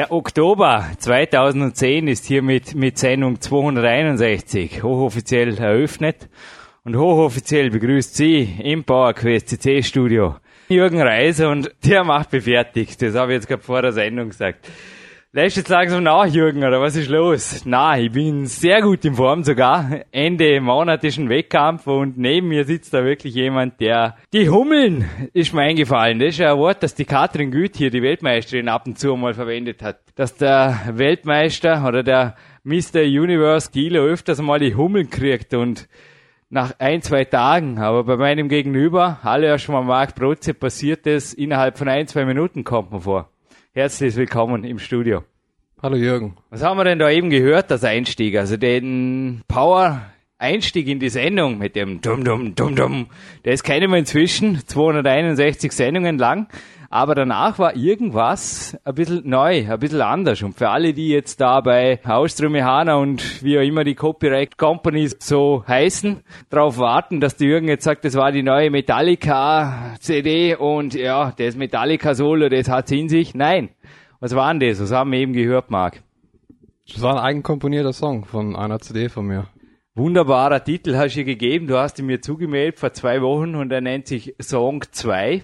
Der Oktober 2010 ist hiermit mit Sendung 261 hochoffiziell eröffnet und hochoffiziell begrüßt Sie im PowerQuest CC Studio Jürgen Reis und der macht befertigt. Das habe ich jetzt gerade vor der Sendung gesagt. Lässt jetzt langsam nach, Jürgen, oder was ist los? Na, ich bin sehr gut in Form sogar. Ende Monat ist ein Wettkampf und neben mir sitzt da wirklich jemand, der die Hummeln ist mir eingefallen. Das ist ja ein Wort, das die Katrin Güth hier, die Weltmeisterin, ab und zu mal verwendet hat. Dass der Weltmeister oder der Mr. Universe Kilo öfters mal die Hummeln kriegt und nach ein, zwei Tagen, aber bei meinem Gegenüber, alle ja schon mal Marc Brotze, passiert es innerhalb von ein, zwei Minuten, kommt mir vor. Herzlich willkommen im Studio. Hallo Jürgen. Was haben wir denn da eben gehört, das Einstieg? Also den Power Einstieg in die Sendung mit dem Dum Dum Dum Dum. Der ist keinem inzwischen, 261 Sendungen lang. Aber danach war irgendwas ein bisschen neu, ein bisschen anders. Und für alle, die jetzt da bei Hausströme Hana und wie auch immer die Copyright Companies so heißen, darauf warten, dass der Jürgen jetzt sagt, das war die neue Metallica CD und ja, das Metallica Solo, das hat's in sich. Nein. Was war denn das? Was haben wir eben gehört, Marc? Das war ein eigenkomponierter Song von einer CD von mir. Wunderbarer Titel hast du gegeben. Du hast ihn mir zugemeldet vor zwei Wochen und er nennt sich Song 2.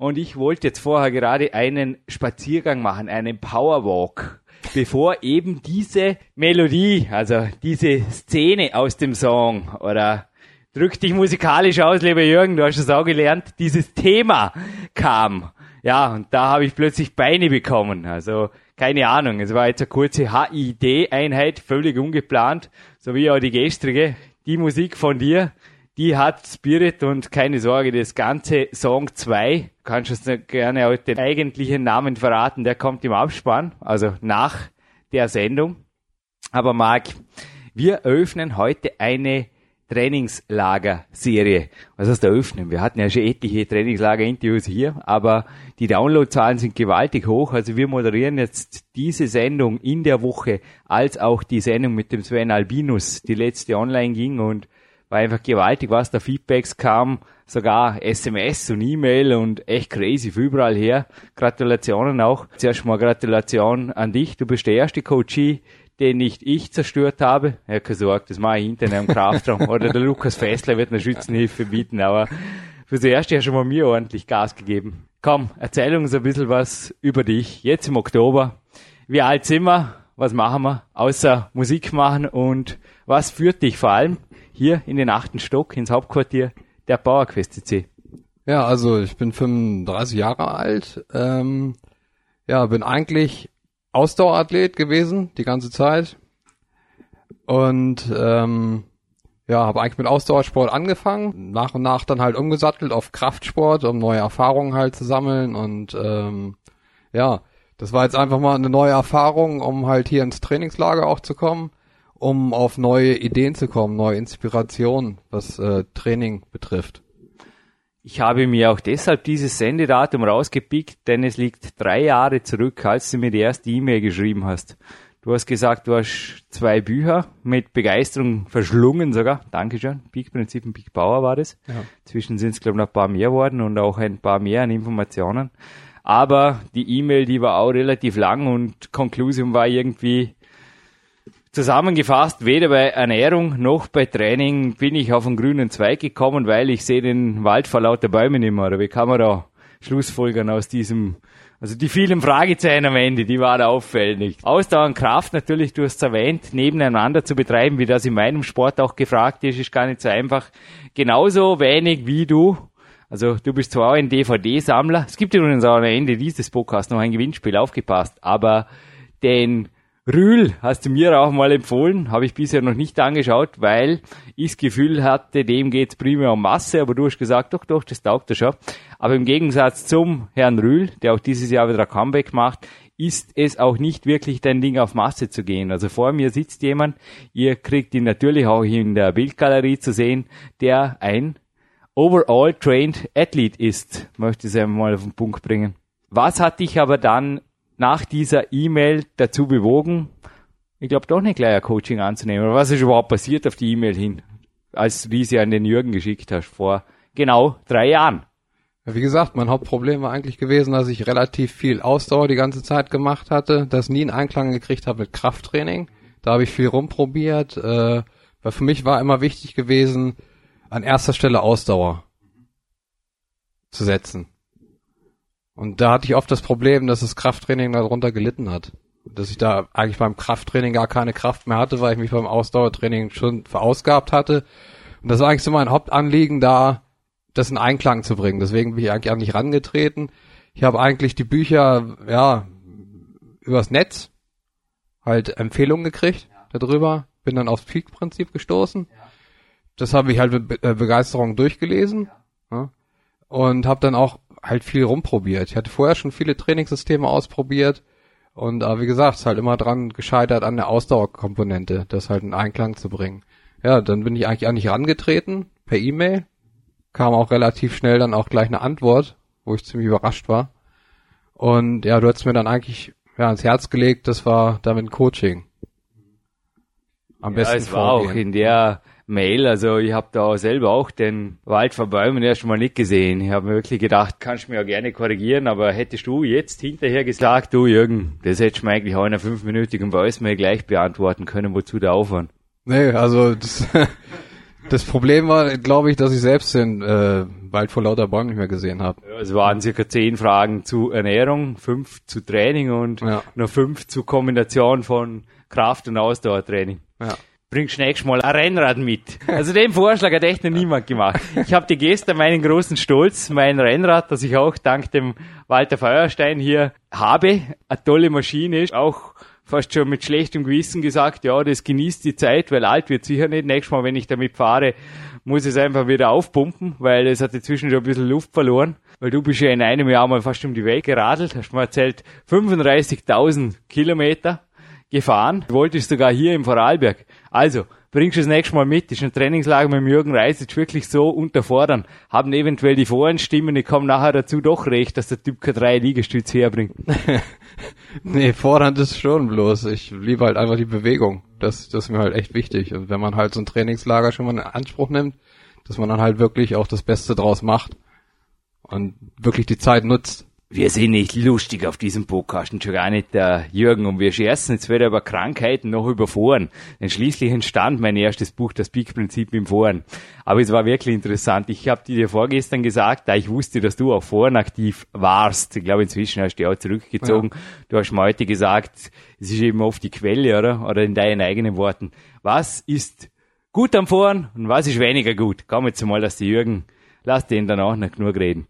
Und ich wollte jetzt vorher gerade einen Spaziergang machen, einen Powerwalk, bevor eben diese Melodie, also diese Szene aus dem Song oder drück dich musikalisch aus, lieber Jürgen, du hast es auch gelernt, dieses Thema kam. Ja, und da habe ich plötzlich Beine bekommen. Also keine Ahnung, es war jetzt eine kurze HID-Einheit, völlig ungeplant, so wie auch die gestrige. Die Musik von dir, die hat Spirit und keine Sorge, das ganze Song 2, kannst du gerne auch den eigentlichen Namen verraten, der kommt im Abspann, also nach der Sendung. Aber Marc, wir eröffnen heute eine Trainingslager-Serie. Was heißt eröffnen? Wir hatten ja schon etliche Trainingslager-Interviews hier, aber die Downloadzahlen sind gewaltig hoch. Also wir moderieren jetzt diese Sendung in der Woche, als auch die Sendung mit dem Sven Albinus, die letzte online ging und war einfach gewaltig, was da Feedbacks kam, sogar SMS und E-Mail und echt crazy, für überall her. Gratulationen auch. Zuerst mal Gratulation an dich. Du bist der erste Coachie, den nicht ich zerstört habe. Ja, keine Sorge, das mache ich hinterher im Kraftraum. Oder der Lukas Fessler wird eine Schützenhilfe bieten, aber fürs Erste hast du mal mir ordentlich Gas gegeben. Komm, erzähl uns ein bisschen was über dich. Jetzt im Oktober. Wie alt sind wir? Was machen wir? Außer Musik machen und was führt dich vor allem hier in den achten Stock ins Hauptquartier der PowerQuest CC? Ja, also ich bin 35 Jahre alt. Ähm, ja, bin eigentlich Ausdauerathlet gewesen die ganze Zeit und ähm, ja, habe eigentlich mit Ausdauersport angefangen, nach und nach dann halt umgesattelt auf Kraftsport, um neue Erfahrungen halt zu sammeln und ähm, ja, das war jetzt einfach mal eine neue Erfahrung, um halt hier ins Trainingslager auch zu kommen, um auf neue Ideen zu kommen, neue Inspirationen, was äh, Training betrifft. Ich habe mir auch deshalb dieses Sendedatum rausgepickt, denn es liegt drei Jahre zurück, als du mir die erste E-Mail geschrieben hast. Du hast gesagt, du hast zwei Bücher mit Begeisterung verschlungen sogar. Dankeschön. Peak Prinzip und Peak Power war das. Ja. Zwischen sind es, glaube ich, noch ein paar mehr worden und auch ein paar mehr an Informationen. Aber die E-Mail, die war auch relativ lang und Conclusion war irgendwie zusammengefasst, weder bei Ernährung noch bei Training bin ich auf einen grünen Zweig gekommen, weil ich sehe den Wald vor lauter Bäumen nicht mehr. Oder wie kann man da Schlussfolgern aus diesem, also die vielen Fragezeichen am Ende, die waren auffällig. Ausdauer und Kraft natürlich, du hast es erwähnt, nebeneinander zu betreiben, wie das in meinem Sport auch gefragt ist, ist gar nicht so einfach. Genauso wenig wie du also du bist zwar auch ein DVD-Sammler. Es gibt übrigens auch am Ende dieses Podcasts noch ein Gewinnspiel, aufgepasst. Aber den Rühl hast du mir auch mal empfohlen, habe ich bisher noch nicht angeschaut, weil ich das Gefühl hatte, dem geht's primär um Masse, aber du hast gesagt, doch, doch, das taugt er schon. Aber im Gegensatz zum Herrn Rühl, der auch dieses Jahr wieder ein Comeback macht, ist es auch nicht wirklich dein Ding auf Masse zu gehen. Also vor mir sitzt jemand, ihr kriegt ihn natürlich auch in der Bildgalerie zu sehen, der ein overall trained Athlete ist, möchte ich es einmal auf den Punkt bringen. Was hat dich aber dann nach dieser E-Mail dazu bewogen, ich glaube doch nicht gleich ein Coaching anzunehmen? Oder was ist überhaupt passiert auf die E-Mail hin, als wie sie an den Jürgen geschickt hast, vor genau drei Jahren? Ja, wie gesagt, mein Hauptproblem war eigentlich gewesen, dass ich relativ viel Ausdauer die ganze Zeit gemacht hatte, das nie in Einklang gekriegt habe mit Krafttraining. Da habe ich viel rumprobiert, äh, weil für mich war immer wichtig gewesen, an erster Stelle Ausdauer zu setzen. Und da hatte ich oft das Problem, dass das Krafttraining darunter gelitten hat. Dass ich da eigentlich beim Krafttraining gar keine Kraft mehr hatte, weil ich mich beim Ausdauertraining schon verausgabt hatte. Und das war eigentlich so mein Hauptanliegen, da das in Einklang zu bringen. Deswegen bin ich eigentlich auch nicht rangetreten. Ich habe eigentlich die Bücher, ja, übers Netz halt Empfehlungen gekriegt darüber, bin dann aufs Peak-Prinzip gestoßen. Das habe ich halt mit äh, Begeisterung durchgelesen ja. und habe dann auch halt viel rumprobiert. Ich hatte vorher schon viele Trainingssysteme ausprobiert und äh, wie gesagt, ist halt immer dran gescheitert an der Ausdauerkomponente, das halt in Einklang zu bringen. Ja, dann bin ich eigentlich auch nicht rangetreten per E-Mail, kam auch relativ schnell dann auch gleich eine Antwort, wo ich ziemlich überrascht war. Und ja, du hast mir dann eigentlich ja, ans Herz gelegt, das war damit Coaching. Am Ja, besten es war auch vorgehen. in der Mail, also ich habe da selber auch den Wald vor Bäumen erst mal nicht gesehen. Ich habe mir wirklich gedacht, kannst du mir ja gerne korrigieren, aber hättest du jetzt hinterher gesagt, du Jürgen, das hättest du mir eigentlich auch in einer fünfminütigen Voicemail gleich beantworten können, wozu der Aufwand? Nee, also das, das Problem war, glaube ich, dass ich selbst den äh, Wald vor lauter Bäumen nicht mehr gesehen habe. Ja, Es waren circa zehn Fragen zu Ernährung, fünf zu Training und Ja. noch fünf zu Kombination von Kraft- und Ausdauertraining. Ja. Bringst nächstes Mal ein Rennrad mit. Also den Vorschlag hat echt noch niemand gemacht. Ich habe dir gestern meinen großen Stolz, mein Rennrad, das ich auch dank dem Walter Feuerstein hier habe, eine tolle Maschine ist, auch fast schon mit schlechtem Gewissen gesagt, ja, das genießt die Zeit, weil alt wird sicher nicht. Nächstes Mal, wenn ich damit fahre, muss ich es einfach wieder aufpumpen, weil es hat inzwischen schon ein bisschen Luft verloren. Weil du bist ja in einem Jahr mal fast um die Welt geradelt, hast mir erzählt, 35.000 Kilometer gefahren. Du wolltest sogar hier im Vorarlberg. Also, bringst du das nächste Mal mit. Ist ein Trainingslager mit Jürgen Reis jetzt wirklich so unterfordern. Haben eventuell die Vorenstimmen, ich komme nachher dazu doch recht, dass der Typ keine drei Liegestütze herbringt. Nee, fordernd ist schon bloß. Ich liebe halt einfach die Bewegung. Das, das ist mir halt echt wichtig. Und wenn man halt so ein Trainingslager schon mal in Anspruch nimmt, dass man dann halt wirklich auch das Beste draus macht und wirklich die Zeit nutzt. Wir sind nicht lustig auf diesem Podcast und schon gar nicht der Jürgen und wir scherzen jetzt weder über Krankheiten noch über Foren. Denn schließlich entstand mein erstes Buch, das Peak-Prinzip im Foren. Aber es war wirklich interessant. Ich habe dir vorgestern gesagt, da ich wusste, dass du auch Foren aktiv warst. Ich glaube, inzwischen hast du dich auch zurückgezogen. Du hast mir heute gesagt, es ist eben oft die Quelle, oder? Oder in deinen eigenen Worten. Was ist gut am Foren und was ist weniger gut? Komm jetzt mal, dass die Jürgen, lass den dann auch noch genug reden.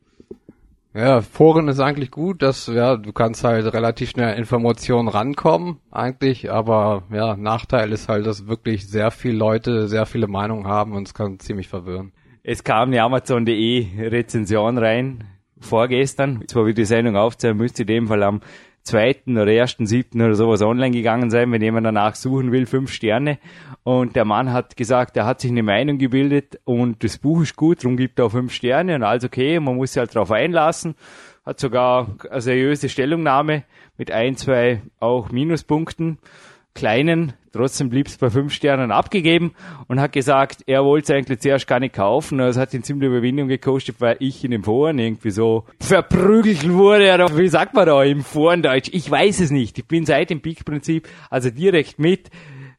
Ja, Foren ist eigentlich gut, dass ja, du kannst halt relativ schnell Informationen rankommen, eigentlich, aber ja, Nachteil ist halt, dass wirklich sehr viele Leute sehr viele Meinungen haben und es kann ziemlich verwirren. Es kam eine Amazon.de Rezension rein, vorgestern, zwar wie die Sendung aufzeigen, müsste in dem Fall am zweiten oder ersten, siebten oder sowas online gegangen sein, wenn jemand danach suchen will, fünf Sterne. Und der Mann hat gesagt, er hat sich eine Meinung gebildet und das Buch ist gut, darum gibt er auch fünf Sterne und alles okay, man muss sich halt darauf einlassen. Hat sogar eine seriöse Stellungnahme mit ein, zwei auch Minuspunkten kleinen, trotzdem blieb es bei fünf Sternen abgegeben und hat gesagt, er wollte es eigentlich zuerst gar nicht kaufen. Es hat ihn ziemlich Überwindung gekostet, weil ich in den Foren irgendwie so verprügelt wurde. Oder wie sagt man da im Forendeutsch? Ich weiß es nicht. Ich bin seit dem Peak-Prinzip, also direkt mit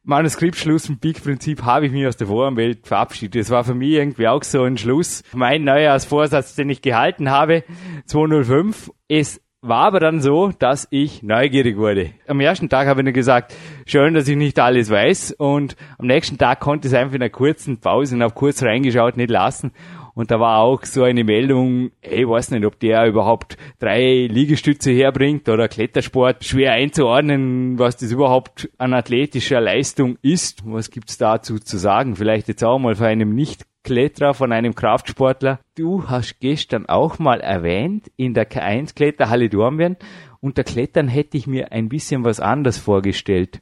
Manuskriptschluss im Peak-Prinzip habe ich mich aus der Forenwelt verabschiedet. Das war für mich irgendwie auch so ein Schluss. Mein Neujahrsvorsatz, den ich gehalten habe, 205, ist war aber dann so, dass ich neugierig wurde. Am ersten Tag habe ich nur gesagt, schön, dass ich nicht alles weiß. Und am nächsten Tag konnte ich es einfach in einer kurzen Pause und habe kurz reingeschaut, nicht lassen. Und da war auch so eine Meldung, ey, weiß nicht, ob der überhaupt drei Liegestütze herbringt oder Klettersport. Schwer einzuordnen, was das überhaupt an athletischer Leistung ist. Was gibt's dazu zu sagen? Vielleicht jetzt auch mal von einem Nicht-Kletterer, von einem Kraftsportler. Du hast gestern auch mal erwähnt, in der K1-Kletterhalle Dornbirn, unter Klettern hätte ich mir ein bisschen was anders vorgestellt.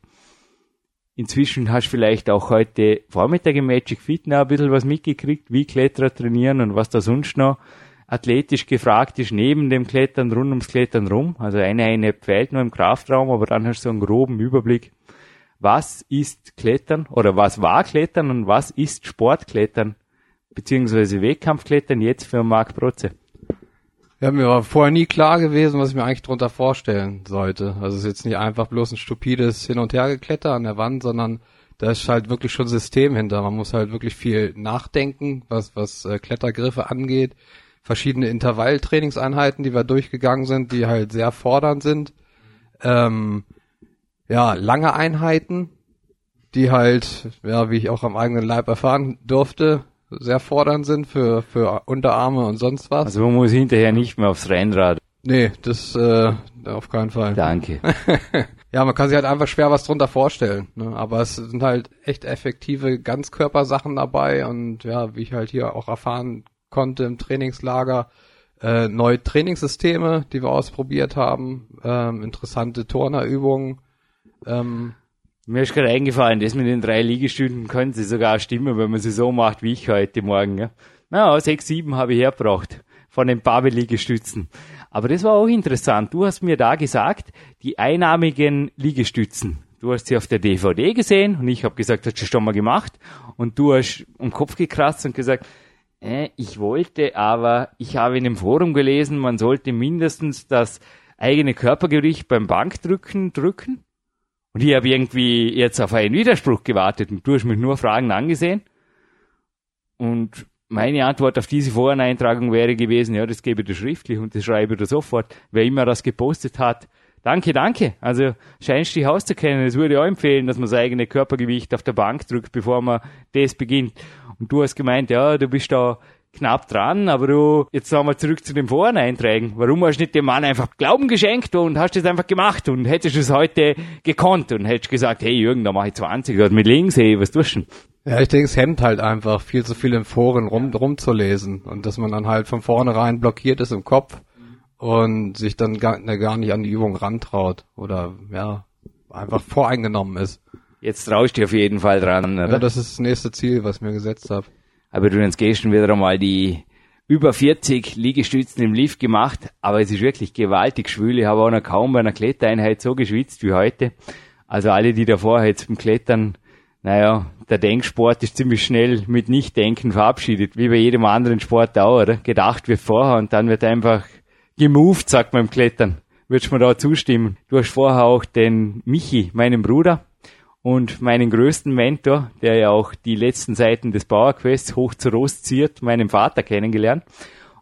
Inzwischen hast du vielleicht auch heute Vormittag im Magic Fit noch ein bisschen was mitgekriegt, wie Kletterer trainieren und was da sonst noch athletisch gefragt ist, neben dem Klettern, rund ums Klettern rum. Also eine Einheit fehlt nur im Kraftraum, aber dann hast du so einen groben Überblick. Was ist Klettern oder was war Klettern und was ist Sportklettern beziehungsweise Wettkampfklettern jetzt für Marc Protze? Ja, mir war vorher nie klar gewesen, was ich mir eigentlich drunter vorstellen sollte. Also es ist jetzt nicht einfach bloß ein stupides Hin- und Hergekletter an der Wand, sondern da ist halt wirklich schon System hinter. Man muss halt wirklich viel nachdenken, was, was äh, Klettergriffe angeht. Verschiedene Intervalltrainingseinheiten, die wir durchgegangen sind, die halt sehr fordernd sind. Ähm, ja, lange Einheiten, die halt, ja, wie ich auch am eigenen Leib erfahren durfte, sehr fordernd sind für, für Unterarme und sonst was. Also man muss hinterher nicht mehr aufs Rennrad. Nee, das äh, auf keinen Fall. Danke. ja, man kann sich halt einfach schwer was drunter vorstellen. Ne? Aber es sind halt echt effektive Ganzkörpersachen dabei und ja, wie ich halt hier auch erfahren konnte im Trainingslager, äh, neue Trainingssysteme, die wir ausprobiert haben, ähm, interessante Turnerübungen. Ähm, mir ist gerade eingefallen, das mit den drei Liegestünden können sie sogar stimmen, wenn man sie so macht wie ich heute Morgen. Ja, ja sechs, sieben habe ich hergebracht von den Babel-Liegestützen. Aber das war auch interessant. Du hast mir da gesagt, die einarmigen Liegestützen. Du hast sie auf der DVD gesehen und ich habe gesagt, hast du schon mal gemacht. Und du hast um Kopf gekratzt und gesagt, äh, ich wollte, aber ich habe in dem Forum gelesen, man sollte mindestens das eigene Körpergewicht beim Bankdrücken drücken. Und ich habe irgendwie jetzt auf einen Widerspruch gewartet und du hast mich nur Fragen angesehen. Und meine Antwort auf diese Foreneintragung wäre gewesen, ja, das gebe ich dir schriftlich und das schreibe ich dir sofort. Wer immer das gepostet hat, danke, danke. Also scheinst dich auszukennen. Es würde auch empfehlen, dass man sein eigenes Körpergewicht auf der Bank drückt, bevor man das beginnt. Und du hast gemeint, ja, du bist da knapp dran, aber du, jetzt sagen wir zurück zu den Foreneinträgen. Warum hast du nicht dem Mann einfach Glauben geschenkt und hast es einfach gemacht und hättest es heute gekonnt und hättest gesagt, hey Jürgen, da mache ich 20 oder mit links, hey, was tust du denn? Ja, ich denke, es hemmt halt einfach, viel zu viel in Foren rum, rumzulesen und dass man dann halt von vornherein blockiert ist im Kopf und sich dann gar, ne, gar nicht an die Übung rantraut oder ja, einfach voreingenommen ist. Jetzt traust du auf jeden Fall dran, oder? Ja, das ist das nächste Ziel, was ich mir gesetzt habe aber du jetzt gestern wieder einmal die über 40 Liegestützen im Lift gemacht, aber es ist wirklich gewaltig schwül. Ich habe auch noch kaum bei einer Klettereinheit so geschwitzt wie heute. Also alle, die davor jetzt beim Klettern, naja, der Denksport ist ziemlich schnell mit Nichtdenken verabschiedet, wie bei jedem anderen Sport auch, oder? Gedacht wird vorher und dann wird einfach gemoved, sagt man im Klettern. Würdest du mir da zustimmen? Du hast vorher auch den Michi, meinen Bruder, und meinen größten Mentor, der ja auch die letzten Seiten des Bauerquests hoch zu Rost ziert, meinen Vater kennengelernt.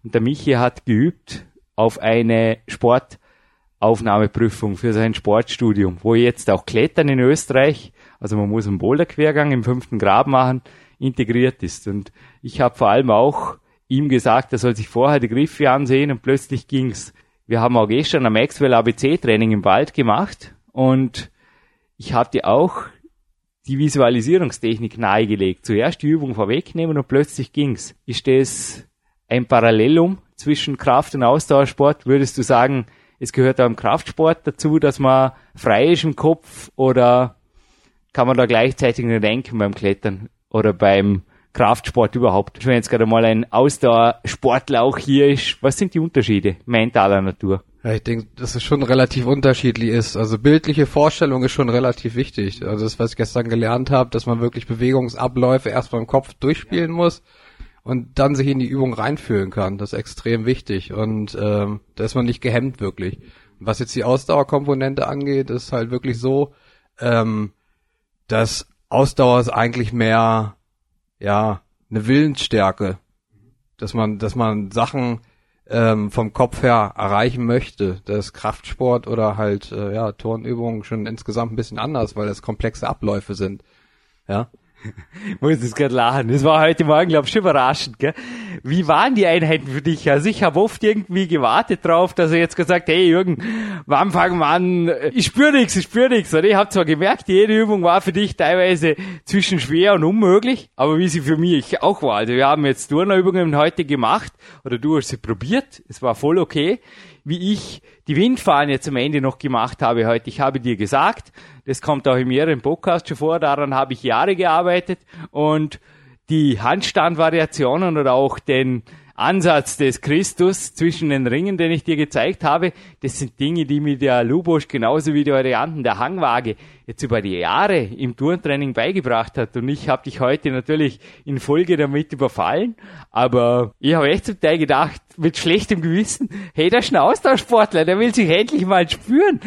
Und der Michi hat geübt auf eine Sportaufnahmeprüfung für sein Sportstudium, wo jetzt auch Klettern in Österreich, also man muss einen Boulderquergang im fünften Grab machen, integriert ist. Und ich habe vor allem auch ihm gesagt, er soll sich vorher die Griffe ansehen und plötzlich ging's. Wir haben auch gestern am Maxwell ABC Training im Wald gemacht und ich hatte auch die Visualisierungstechnik nahegelegt. Zuerst die Übung vorwegnehmen und plötzlich ging's. Ist das ein Parallelum zwischen Kraft- und Ausdauersport? Würdest du sagen, es gehört auch im Kraftsport dazu, dass man frei ist im Kopf oder kann man da gleichzeitig nur denken beim Klettern oder beim Kraftsport überhaupt? Wenn jetzt gerade mal ein Ausdauersportler auch hier ist, was sind die Unterschiede mentaler Natur? Ja, ich denke, dass es schon relativ unterschiedlich ist. Also bildliche Vorstellung ist schon relativ wichtig. Also das, was ich gestern gelernt habe, dass man wirklich Bewegungsabläufe erst beim Kopf durchspielen muss und dann sich in die Übung reinfühlen kann. Das ist extrem wichtig. Und ähm, da ist man nicht gehemmt wirklich. Was jetzt die Ausdauerkomponente angeht, ist halt wirklich so, ähm, dass Ausdauer ist eigentlich mehr, ja, eine Willensstärke. Dass man, dass man Sachen ähm, vom Kopf her erreichen möchte. Das Kraftsport oder halt äh, ja Turnübungen schon insgesamt ein bisschen anders, weil das komplexe Abläufe sind. Ja. Muss jetzt gerade lachen. Das war heute Morgen, glaube ich, schon überraschend. Gell? Wie waren die Einheiten für dich? Also ich habe oft irgendwie gewartet drauf, dass er jetzt gesagt, hey Jürgen, wann fangen wir an? Ich spüre nichts, ich spüre nichts. Und ich habe zwar gemerkt, jede Übung war für dich teilweise zwischen schwer und unmöglich, aber wie sie für mich auch war. Also wir haben jetzt Turnerübungen heute gemacht oder du hast sie probiert. Es war voll okay wie ich die Windfahne zum Ende noch gemacht habe heute. Ich habe dir gesagt, das kommt auch in mehreren Podcasts schon vor, daran habe ich Jahre gearbeitet und die Handstandvariationen oder auch den Ansatz des Christus zwischen den Ringen, den ich dir gezeigt habe, das sind Dinge, die mir der Lubosch genauso wie die Varianten der Hangwaage jetzt über die Jahre im Turntraining beigebracht hat. Und ich habe dich heute natürlich in Folge damit überfallen. Aber ich habe echt zum Teil gedacht, mit schlechtem Gewissen, hey, der ist ein Austauschsportler, der will sich endlich mal spüren.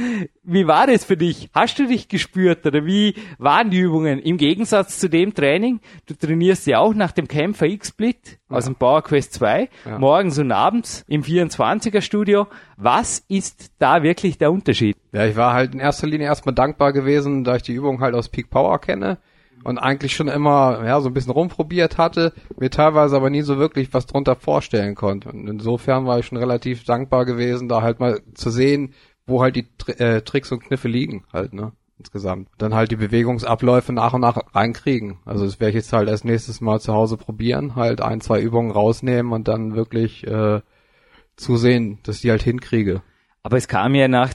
Wie war das für dich? Hast du dich gespürt oder wie waren die Übungen? Im Gegensatz zu dem Training, du trainierst ja auch nach dem Kämpfer X-Split aus dem Power Quest 2, ja. morgens und abends im 24er Studio. Was ist da wirklich der Unterschied? Ja, ich war halt in erster Linie erstmal dankbar gewesen, da ich die Übung halt aus Peak Power kenne und eigentlich schon immer ja so ein bisschen rumprobiert hatte, mir teilweise aber nie so wirklich was drunter vorstellen konnte. Und insofern war ich schon relativ dankbar gewesen, da halt mal zu sehen, wo halt die äh, Tricks und Kniffe liegen halt, ne? Insgesamt. Dann halt die Bewegungsabläufe nach und nach reinkriegen. Also das werde ich jetzt halt als nächstes Mal zu Hause probieren, halt ein, zwei Übungen rausnehmen und dann wirklich äh, zusehen, dass die halt hinkriege. Aber es kam ja nach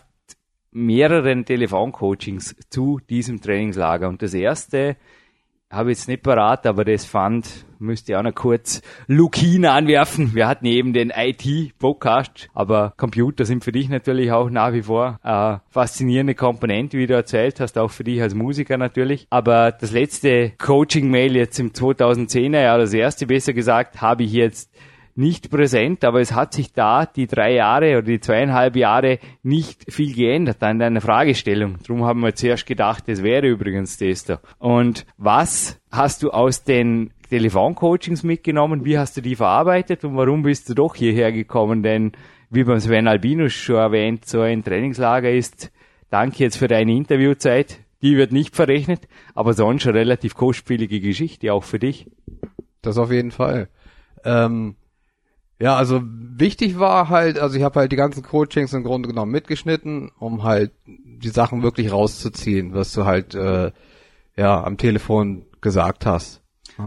mehreren Telefoncoachings zu diesem Trainingslager. Und das erste habe ich jetzt nicht parat, aber das fand, müsste ich auch noch kurz Lukin anwerfen. Wir hatten eben den IT-Podcast, aber Computer sind für dich natürlich auch nach wie vor eine faszinierende Komponente, wie du erzählt hast, auch für dich als Musiker natürlich. Aber das letzte Coaching-Mail jetzt im 2010er Jahr, das erste besser gesagt, habe ich jetzt nicht präsent, aber es hat sich da die drei Jahre oder die zweieinhalb Jahre nicht viel geändert an deiner Fragestellung. Darum haben wir zuerst gedacht, das wäre übrigens das da. Und was hast du aus den Telefoncoachings mitgenommen? Wie hast du die verarbeitet und warum bist du doch hierher gekommen? Denn wie beim Sven Albinus schon erwähnt, so ein Trainingslager ist, danke jetzt für deine Interviewzeit. Die wird nicht verrechnet, aber sonst eine relativ kostspielige Geschichte, auch für dich. Das auf jeden Fall. Ähm, ja, also wichtig war halt, also ich habe halt die ganzen Coachings im Grunde genommen mitgeschnitten, um halt die Sachen wirklich rauszuziehen, was du halt äh, ja am Telefon gesagt hast.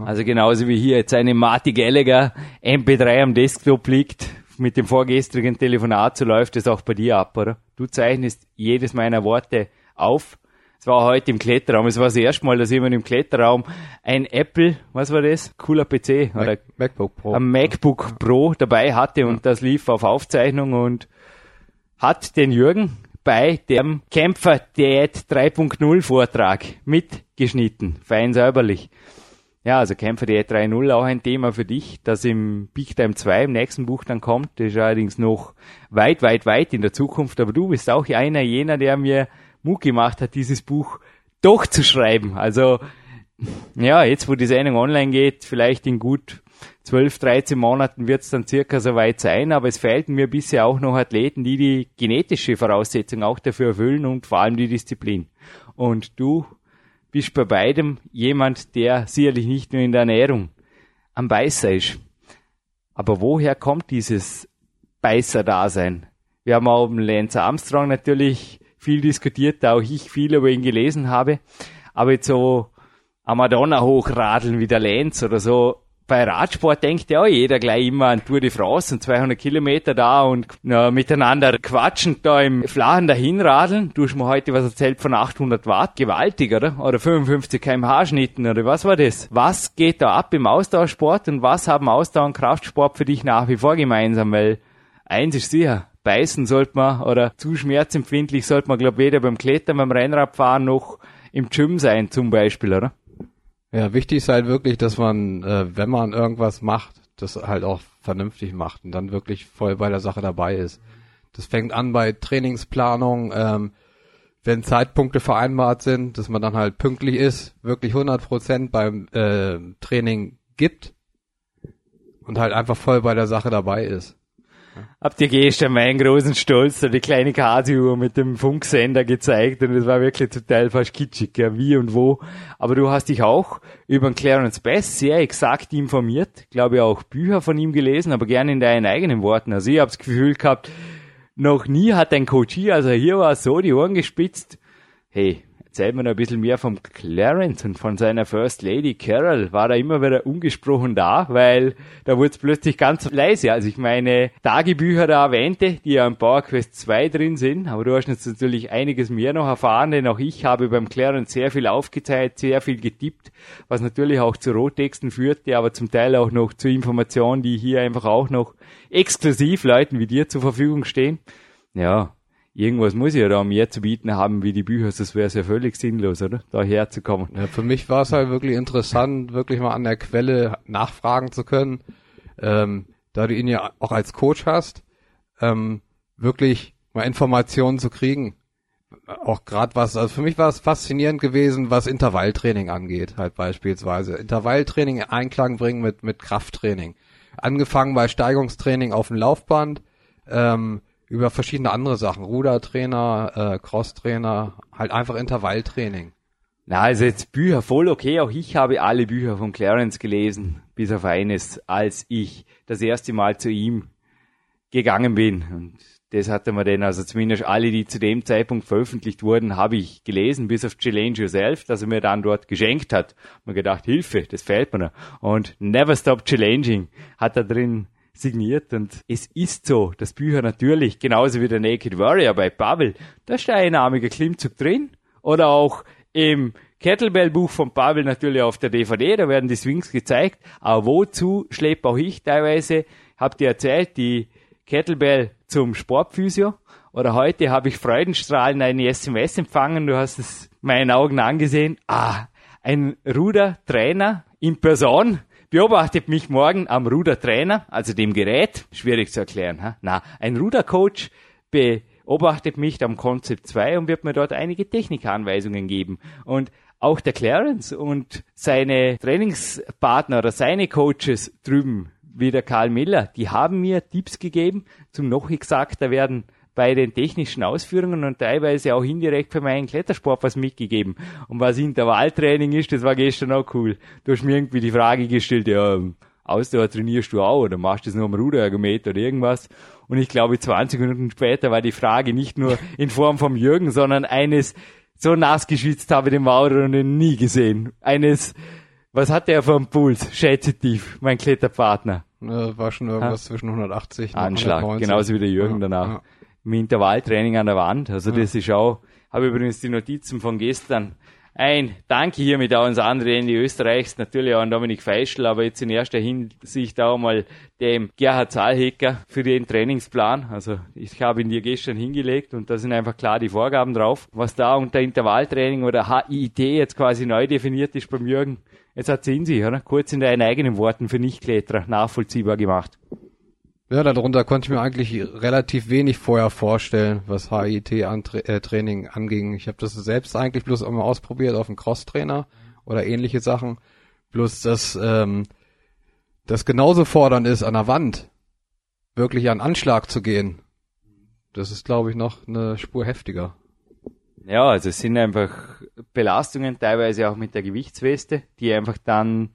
Also genauso wie hier jetzt eine Marty Gallagher MP3 am Desktop liegt, mit dem vorgestrigen Telefonat, so läuft es auch bei dir ab, oder? Du zeichnest jedes meiner Worte auf es war heute im Kletterraum. Es war das erste Mal, dass jemand im Kletterraum ein Apple, was war das? Cooler PC Mac, oder MacBook Pro. Ein MacBook Pro dabei hatte und das lief auf Aufzeichnung und hat den Jürgen bei dem Kämpfer Diät 3.0 Vortrag mitgeschnitten. Fein säuberlich. Ja, also Kämpfer Diät 3.0 auch ein Thema für dich, das im Big Time 2 im nächsten Buch dann kommt. Das ist allerdings noch weit, weit, weit in der Zukunft. Aber du bist auch einer jener, der mir Mut gemacht hat, dieses Buch doch zu schreiben. Also ja, jetzt wo die Sendung online geht, vielleicht in gut 12, 13 Monaten wird es dann circa so weit sein, aber es fehlten mir bisher auch noch Athleten, die die genetische Voraussetzung auch dafür erfüllen und vor allem die Disziplin. Und du bist bei beidem jemand, der sicherlich nicht nur in der Ernährung am Beißer ist. Aber woher kommt dieses Beißer-Dasein? Wir haben auch den Lance Armstrong natürlich viel diskutiert, da auch ich viel über ihn gelesen habe. Aber jetzt so am Madonna hochradeln wie der Lenz oder so, bei Radsport denkt ja jeder gleich immer an Tour de France und 200 Kilometer da und na, miteinander quatschend da im Flachen dahinradeln. Du hast mir heute was erzählt von 800 Watt, gewaltig, oder? Oder 55 kmh Schnitten, oder was war das? Was geht da ab im Austauschsport und was haben Ausdauer und Kraftsport für dich nach wie vor gemeinsam? Weil eins ist sicher, beißen sollte man oder zu schmerzempfindlich sollte man, glaube ich, weder beim Klettern, beim Rennradfahren noch im Gym sein zum Beispiel, oder? Ja, wichtig ist halt wirklich, dass man, äh, wenn man irgendwas macht, das halt auch vernünftig macht und dann wirklich voll bei der Sache dabei ist. Das fängt an bei Trainingsplanung, ähm, wenn Zeitpunkte vereinbart sind, dass man dann halt pünktlich ist, wirklich 100% beim äh, Training gibt und halt einfach voll bei der Sache dabei ist. Habt ihr gestern meinen großen Stolz, da die kleine Casio mit dem Funksender gezeigt und es war wirklich total fast kitschig, ja, wie und wo. Aber du hast dich auch über den Clarence Bass sehr exakt informiert, glaube ich auch Bücher von ihm gelesen, aber gerne in deinen eigenen Worten. Also ich habe das Gefühl gehabt, noch nie hat ein Coach hier, also hier war so die Ohren gespitzt. Hey, erzählt mir noch ein bisschen mehr vom Clarence und von seiner First Lady Carol. War da immer wieder ungesprochen da, weil da wurde es plötzlich ganz leise. Also ich meine, Tagebücher da erwähnte, die ja im Power Quest 2 drin sind, aber du hast jetzt natürlich einiges mehr noch erfahren, denn auch ich habe beim Clarence sehr viel aufgeteilt, sehr viel getippt, was natürlich auch zu Rottexten führte, aber zum Teil auch noch zu Informationen, die hier einfach auch noch exklusiv Leuten wie dir zur Verfügung stehen. Ja, irgendwas muss ich ja da mehr zu bieten haben wie die Bücher, das wäre ja völlig sinnlos, oder? Da herzukommen. Ja, für mich war es halt wirklich interessant, wirklich mal an der Quelle nachfragen zu können, ähm, da du ihn ja auch als Coach hast, ähm, wirklich mal Informationen zu kriegen. Auch gerade was, also für mich war es faszinierend gewesen, was Intervalltraining angeht, halt beispielsweise. Intervalltraining in Einklang bringen mit, mit Krafttraining. Angefangen bei Steigungstraining auf dem Laufband, ähm, über verschiedene andere Sachen, Rudertrainer, äh, Crosstrainer, halt einfach Intervalltraining. Na, also jetzt Bücher voll okay. Auch ich habe alle Bücher von Clarence gelesen, bis auf eines, als ich das erste Mal zu ihm gegangen bin. Und das hatte man dann, also zumindest alle, die zu dem Zeitpunkt veröffentlicht wurden, habe ich gelesen, bis auf Challenge Yourself, dass er mir dann dort geschenkt hat. Man gedacht, Hilfe, das fehlt mir noch. Und Never Stop Challenging hat da drin signiert und es ist so, dass Bücher natürlich, genauso wie der Naked Warrior bei Pavel, da ist der einnahmige Klimmzug drin. Oder auch im Kettlebell-Buch von Pavel natürlich auf der DVD, da werden die Swings gezeigt, aber wozu schlepp auch ich teilweise, habt ihr erzählt, die Kettlebell zum Sportphysio? Oder heute habe ich Freudenstrahlen eine SMS empfangen, du hast es meinen Augen angesehen, ah, ein Rudertrainer in Person, beobachtet mich morgen am Rudertrainer, also dem Gerät, schwierig zu erklären. Ha? Na, ein Rudercoach beobachtet mich am Concept 2 und wird mir dort einige Technikanweisungen geben. Und auch der Clarence und seine Trainingspartner oder seine Coaches drüben, wie der Karl Miller, die haben mir Tipps gegeben, zum noch exakter werden bei den technischen Ausführungen und teilweise auch indirekt für meinen Klettersport was mitgegeben. Und was Intervalltraining ist, das war gestern auch cool. Du hast mir irgendwie die Frage gestellt, ja, Ausdauer trainierst du auch oder machst du das nur am Ruderergometer oder irgendwas? Und ich glaube, 20 Minuten später war die Frage nicht nur in Form vom Jürgen, sondern eines, so nass geschwitzt habe ich den Maurer nie gesehen. Eines, was hat der für einen Puls? Schätzetiv, mein Kletterpartner. war schon irgendwas ha? zwischen 180 und Anschlag, 190. genauso wie der Jürgen ja, danach. Ja im Intervalltraining an der Wand. Also das ist auch, habe übrigens die Notizen von gestern. Ein Danke hiermit auch ans andere Ende Österreichs, natürlich auch an Dominik Feischl, aber jetzt in erster Hinsicht auch mal dem Gerhard Zahlhecker für den Trainingsplan. Also ich habe ihn dir gestern hingelegt und da sind einfach klar die Vorgaben drauf. Was da unter Intervalltraining oder HIT jetzt quasi neu definiert ist beim Jürgen, jetzt hat es in sich, oder? Kurz in deinen eigenen Worten für Nichtkletterer nachvollziehbar gemacht. Ja, darunter konnte ich mir eigentlich relativ wenig vorher vorstellen, was HIT-Training äh, anging. Ich habe das selbst eigentlich bloß einmal ausprobiert auf dem Crosstrainer oder ähnliche Sachen. Bloß, dass ähm, das genauso fordernd ist, an der Wand wirklich an Anschlag zu gehen. Das ist, glaube ich, noch eine Spur heftiger. Ja, also es sind einfach Belastungen, teilweise auch mit der Gewichtsweste, die einfach dann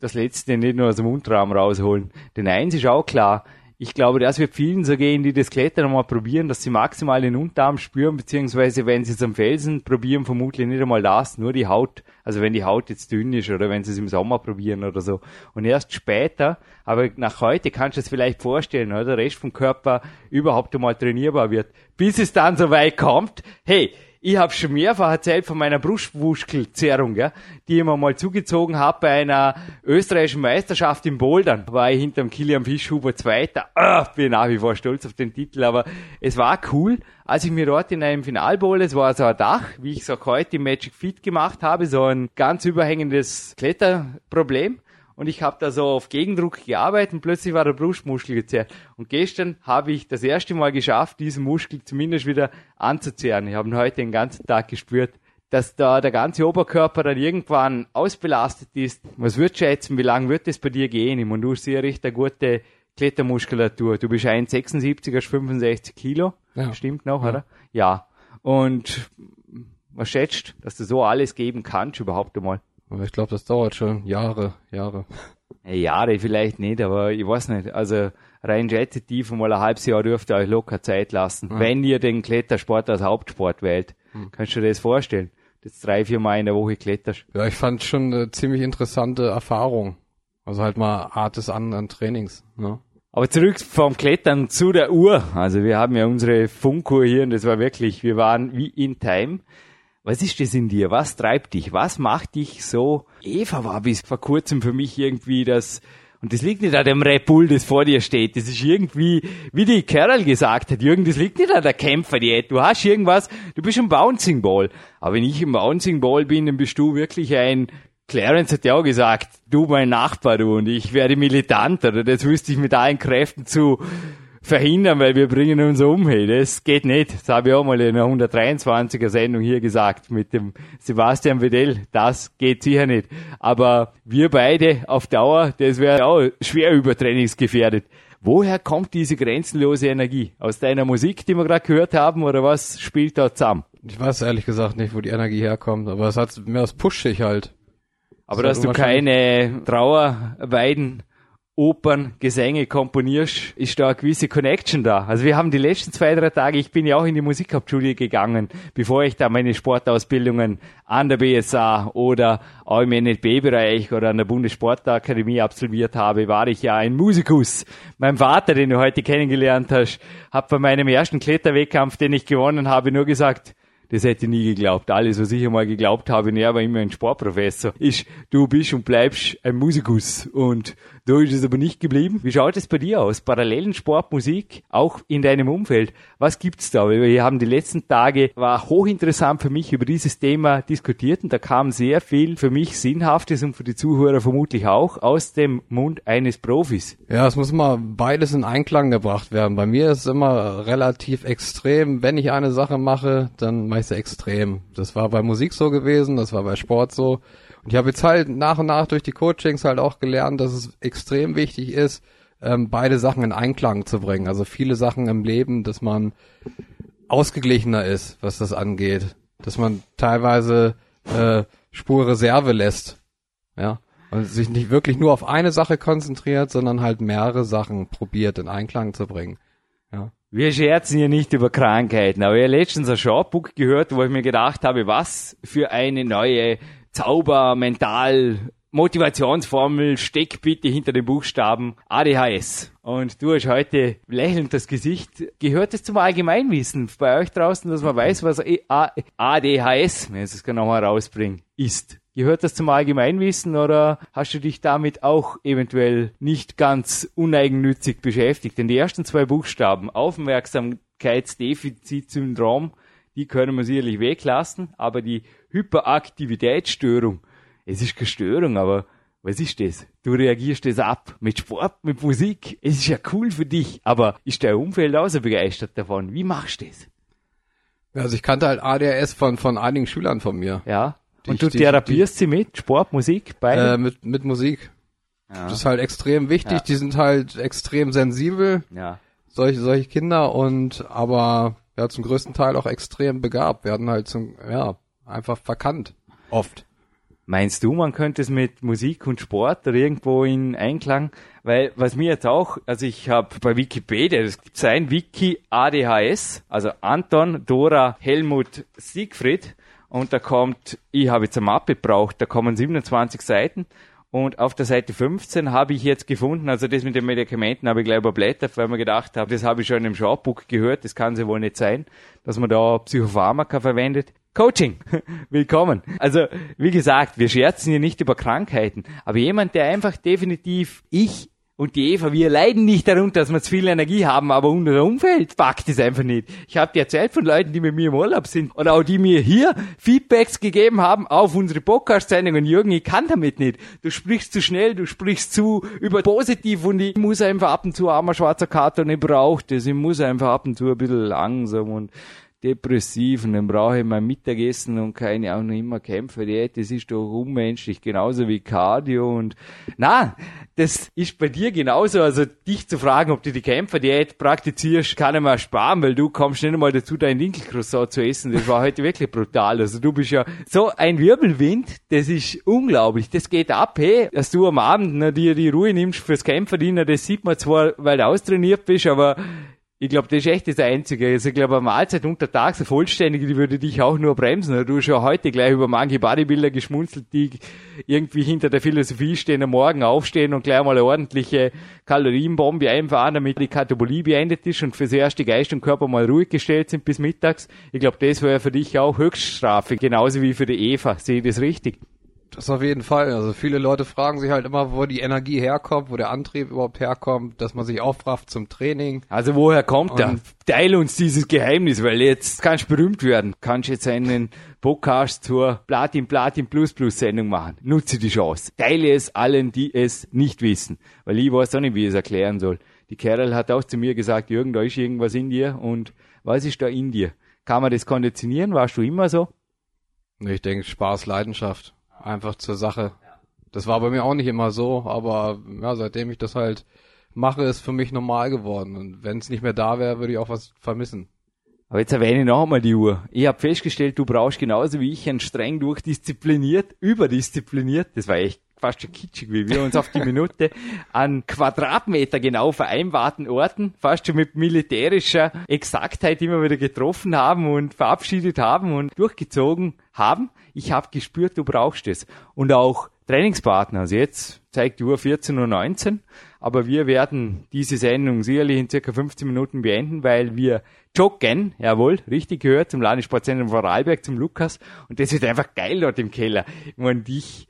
das Letzte nicht nur aus dem Mundraum rausholen. Denn eins ist auch klar, ich glaube, das wird vielen so gehen, die das Klettern mal probieren, dass sie maximal den Unterarm spüren, beziehungsweise wenn sie es am Felsen probieren, vermutlich nicht einmal das, nur die Haut, also wenn die Haut jetzt dünn ist oder wenn sie es im Sommer probieren oder so. Und erst später, aber nach heute kannst du es vielleicht vorstellen, oder? Der Rest vom Körper überhaupt einmal trainierbar wird. Bis es dann so weit kommt, hey, ich habe schon mehrfach erzählt von meiner Brustwuschelzerrung, ja, die ich mir mal zugezogen habe bei einer österreichischen Meisterschaft in Bouldern. War ich hinterm Kilian Fischhuber Zweiter. Ah, bin nach wie vor stolz auf den Titel, aber es war cool, als ich mir dort in einem Finalbowl, es war so ein Dach, wie ich es auch heute im Magic Fit gemacht habe, so ein ganz überhängendes Kletterproblem und ich habe da so auf Gegendruck gearbeitet und plötzlich war der Brustmuskel gezerrt. Und gestern habe ich das erste Mal geschafft, diesen Muskel zumindest wieder anzuzehren. Ich habe ihn heute den ganzen Tag gespürt, dass da der ganze Oberkörper dann irgendwann ausbelastet ist. Was würdest du schätzen, wie lange wird es bei dir gehen? Ich meine, du hast ja recht eine gute Klettermuskulatur. Du bist 1,76, hast 65 Kilo. Ja. Stimmt noch, Ja. oder? Ja. Und was schätzt, dass du so alles geben kannst überhaupt einmal? Aber ich glaube, das dauert schon Jahre, Jahre. Jahre vielleicht nicht, aber ich weiß nicht. Also rein jettitiv mal ein halbes Jahr dürft ihr euch locker Zeit lassen. Wenn ihr den Klettersport als Hauptsport wählt. Kannst du dir das vorstellen? Das drei, vier Mal in der Woche kletterst. Ja, ich fand schon eine ziemlich interessante Erfahrung. Also halt mal Art des anderen Trainings. Ne? Aber zurück vom Klettern zu der Uhr. Also wir haben ja unsere Funkuhr hier und das war wirklich, wir waren wie in Time. Was ist das in dir? Was treibt dich? Was macht dich so? Eva war bis vor kurzem für mich irgendwie das, und das liegt nicht an dem Red Bull, das vor dir steht. Das ist irgendwie, wie die Carol gesagt hat, Jürgen, das liegt nicht an der Kämpferdiät. Du hast irgendwas, du bist ein Bouncing Ball. Aber wenn ich ein Bouncing Ball bin, dann bist du wirklich ein, Clarence hat ja auch gesagt, du mein Nachbar, du, und ich werde militant, oder das wüsste ich mit allen Kräften zu verhindern, weil wir bringen uns um, hey, das geht nicht. Das habe ich auch mal in einer 123er Sendung hier gesagt mit dem Sebastian Vedell, das geht sicher nicht. Aber wir beide auf Dauer, das wäre auch schwer übertrainingsgefährdet. Woher kommt diese grenzenlose Energie? Aus deiner Musik, die wir gerade gehört haben, oder was spielt da zusammen? Ich weiß ehrlich gesagt nicht, wo die Energie herkommt, aber es hat mehr das pusht sich halt. Aber Das dass du keine Trauerweiden, Opern, Gesänge komponierst, ist da eine gewisse Connection da. Also wir haben die letzten zwei, drei Tage, ich bin ja auch in die Musikhauptschule gegangen, bevor ich da meine Sportausbildungen an der BSA oder auch im NLP-Bereich oder an der Bundessportakademie absolviert habe, war ich ja ein Musikus. Mein Vater, den du heute kennengelernt hast, hat bei meinem ersten Kletterwettkampf, den ich gewonnen habe, nur gesagt, das hätte ich nie geglaubt. Alles, was ich einmal geglaubt habe, und er war immer ein Sportprofessor, ist, du bist und bleibst ein Musikus. Und da ist es aber nicht geblieben. Wie schaut es bei dir aus? Parallelen Sportmusik, auch in deinem Umfeld. Was gibt's da? Weil wir haben die letzten Tage, war hochinteressant für mich, über dieses Thema diskutiert und da kam sehr viel für mich Sinnhaftes und für die Zuhörer vermutlich auch aus dem Mund eines Profis. Ja, es muss immer beides in Einklang gebracht werden. Bei mir ist es immer relativ extrem. Wenn ich eine Sache mache, dann mache ich sie extrem. Das war bei Musik so gewesen, das war bei Sport so. Und ich habe jetzt halt nach und nach durch die Coachings halt auch gelernt, dass es extrem wichtig ist, ähm, beide Sachen in Einklang zu bringen. Also viele Sachen im Leben, dass man ausgeglichener ist, was das angeht. Dass man teilweise äh, Spurreserve lässt. Ja. Und sich nicht wirklich nur auf eine Sache konzentriert, sondern halt mehrere Sachen probiert in Einklang zu bringen. Ja. Wir scherzen hier nicht über Krankheiten, aber ich letztens ein Shortbook gehört, wo ich mir gedacht habe, was für eine neue Zauber, Mental, Motivationsformel steckt bitte hinter den Buchstaben ADHS. Und du hast heute lächelnd das Gesicht. Gehört es zum Allgemeinwissen bei euch draußen, dass man weiß, was A- ADHS, wenn ich es genau mal rausbringen, ist? Gehört das zum Allgemeinwissen oder hast du dich damit auch eventuell nicht ganz uneigennützig beschäftigt? Denn die ersten zwei Buchstaben, Aufmerksamkeitsdefizitsyndrom, die können wir sicherlich weglassen, aber die Hyperaktivitätsstörung, es ist keine Störung, aber was ist das? Du reagierst das ab mit Sport, mit Musik. Es ist ja cool für dich, aber ist dein Umfeld auch so begeistert davon? Wie machst du das? Also ich kannte halt ADHS von, von einigen Schülern von mir. Ja? Die- Und du die- therapierst sie mit Sport, Musik, beide? Äh, mit, mit Musik. Ja. Das ist halt extrem wichtig. Ja. Die sind halt extrem sensibel, ja. solche, solche Kinder und aber ja zum größten Teil auch extrem begabt, werden halt zum, ja, einfach verkannt. Oft. Meinst du, man könnte es mit Musik und Sport oder irgendwo in Einklang? Weil was mir jetzt auch, also ich habe bei Wikipedia, das gibt ein Wiki ADHS, also Anton, Dora, Helmut, Siegfried und da kommt, ich habe jetzt eine Mappe gebraucht, da kommen 27 Seiten und auf der Seite 15 habe ich jetzt gefunden, also das mit den Medikamenten habe ich gleich überblättert, weil mir gedacht habe, das habe ich schon im Shopbook gehört, das kann sie wohl nicht sein, dass man da Psychopharmaka verwendet. Coaching, willkommen. Also, wie gesagt, wir scherzen hier nicht über Krankheiten, aber jemand, der einfach definitiv, ich und die Eva, wir leiden nicht darunter, dass wir zu viel Energie haben, aber unser Umfeld packt es einfach nicht. Ich habe dir erzählt von Leuten, die mit mir im Urlaub sind oder auch die mir hier Feedbacks gegeben haben auf unsere Podcast-Sendungen. Jürgen, ich kann damit nicht. Du sprichst zu schnell, du sprichst zu über positiv und ich muss einfach ab und zu armer schwarzer Kater und ich brauche das. Ich muss einfach ab und zu ein bisschen langsam und depressiv und dann brauche ich mein Mittagessen und keine Ahnung immer Kämpferdiät. Das ist doch unmenschlich, genauso wie Cardio und na, das ist bei dir genauso. Also dich zu fragen, ob du die Kämpferdiät praktizierst, kann ich mal sparen, weil du kommst nicht einmal dazu, dein Dinkelcroissant zu essen. Das war heute wirklich brutal. Also du bist ja so ein Wirbelwind, das ist unglaublich. Das geht ab, hey, dass du am Abend na, dir die Ruhe nimmst fürs Kämpferdienen, das sieht man zwar, weil du austrainiert bist, aber ich glaube, das ist echt das Einzige. Also ich glaube, eine Mahlzeit untertags, eine vollständige, die würde dich auch nur bremsen. Du hast ja heute gleich über manche Bodybuilder geschmunzelt, die irgendwie hinter der Philosophie stehen, am Morgen aufstehen und gleich mal eine ordentliche Kalorienbombe einfahren, damit die Katabolie beendet ist und fürs erste Geist und Körper mal ruhig gestellt sind bis mittags. Ich glaube, das wäre für dich auch Höchststrafe, genauso wie für die Eva. Sehe ich das richtig? Das auf jeden Fall. Also viele Leute fragen sich halt immer, wo die Energie herkommt, wo der Antrieb überhaupt herkommt, dass man sich aufrafft zum Training. Also woher kommt der? Teile uns dieses Geheimnis, weil jetzt kannst du berühmt werden. Kannst jetzt einen Podcast zur Platin Platin Plus Plus Sendung machen. Nutze die Chance. Teile es allen, die es nicht wissen. Weil ich weiß auch nicht, wie ich es erklären soll. Die Carol hat auch zu mir gesagt, Jürgen, da ist irgendwas in dir und was ist da in dir? Kann man das konditionieren? Warst du immer so? Ich denke, Spaß, Leidenschaft einfach zur Sache. Das war bei mir auch nicht immer so, aber ja, seitdem ich das halt mache, ist für mich normal geworden. Und wenn es nicht mehr da wäre, würde ich auch was vermissen. Aber jetzt erwähne ich noch einmal die Uhr. Ich habe festgestellt, du brauchst genauso wie ich einen streng durchdiszipliniert, überdiszipliniert, das war echt fast schon kitschig, wie wir uns auf die Minute an Quadratmeter genau vereinbarten Orten fast schon mit militärischer Exaktheit immer wieder getroffen haben und verabschiedet haben und durchgezogen haben. Ich habe gespürt, du brauchst es. Und auch Trainingspartner. Also jetzt zeigt die Uhr 14.19 Uhr, aber wir werden diese Sendung sicherlich in circa 15 Minuten beenden, weil wir joggen, jawohl, richtig gehört, zum Landessportzentrum Vorarlberg, zum Lukas. Und das wird einfach geil dort im Keller. Ich meine, dich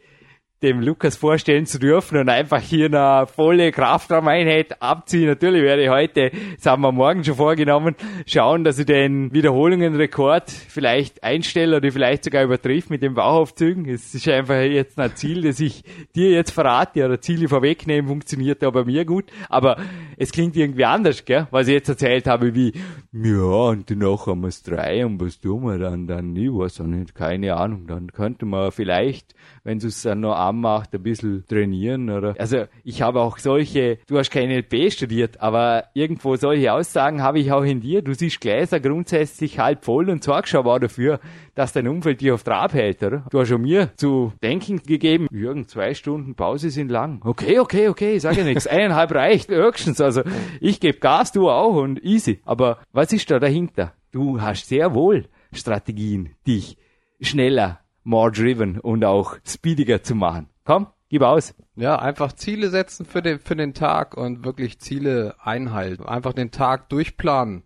dem Lukas vorstellen zu dürfen und einfach hier eine volle Kraftraumeinheit abziehen. Natürlich werde ich heute, das haben wir morgen schon vorgenommen, schauen, dass ich den Wiederholungenrekord vielleicht einstelle oder vielleicht sogar übertrifft mit den Bauaufzügen. Es ist einfach jetzt ein Ziel, das ich dir jetzt verrate oder Ziele vorwegnehmen, funktioniert ja bei mir gut. Aber es klingt irgendwie anders, gell? was ich jetzt erzählt habe, wie, ja, und danach haben wir es drei und was tun wir dann? Dann, ich weiß auch nicht, keine Ahnung. Dann könnte man vielleicht, wenn es dann noch anmacht, ein bisschen trainieren oder, also ich habe auch solche, du hast keine LP studiert, aber irgendwo solche Aussagen habe ich auch in dir. Du siehst Gläser grundsätzlich halb voll und sorgst aber dafür, dass dein Umfeld dich auf Trab hält, oder? Du hast schon mir zu denken gegeben, Jürgen, zwei Stunden Pause sind lang. Okay, okay, okay, ich sage ja nichts. Eineinhalb reicht höchstens. Also ich gebe Gas, du auch und easy. Aber was ist da dahinter? Du hast sehr wohl Strategien, dich schneller, more driven und auch speediger zu machen. Komm, gib aus. Ja, einfach Ziele setzen für den, für den Tag und wirklich Ziele einhalten. Einfach den Tag durchplanen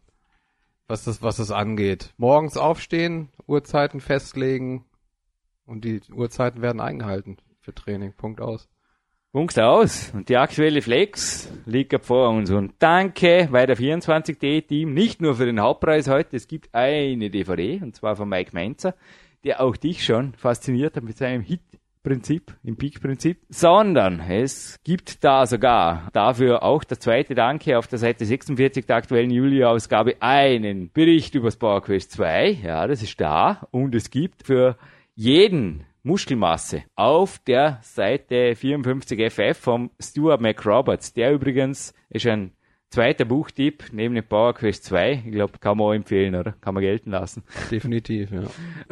was das, was das angeht. Morgens aufstehen, Uhrzeiten festlegen und die Uhrzeiten werden eingehalten für Training. Punkt aus. Punkt aus. Und die aktuelle Flex liegt vor uns. Und danke bei der 24D-Team, nicht nur für den Hauptpreis heute, es gibt eine DVD, und zwar von Mike Menzer, der auch dich schon fasziniert hat mit seinem Hit Prinzip, im Peak-Prinzip, sondern es gibt da sogar dafür auch der zweite Danke auf der Seite 46 der aktuellen Juli-Ausgabe einen Bericht über das PowerQuest 2. Ja, das ist da. Und es gibt für jeden Muskelmasse auf der Seite 54 FF vom Stuart McRoberts. Der übrigens ist ein Zweiter Buchtipp neben dem Power Quest 2, ich glaube, kann man auch empfehlen, oder? Kann man gelten lassen. Definitiv, ja.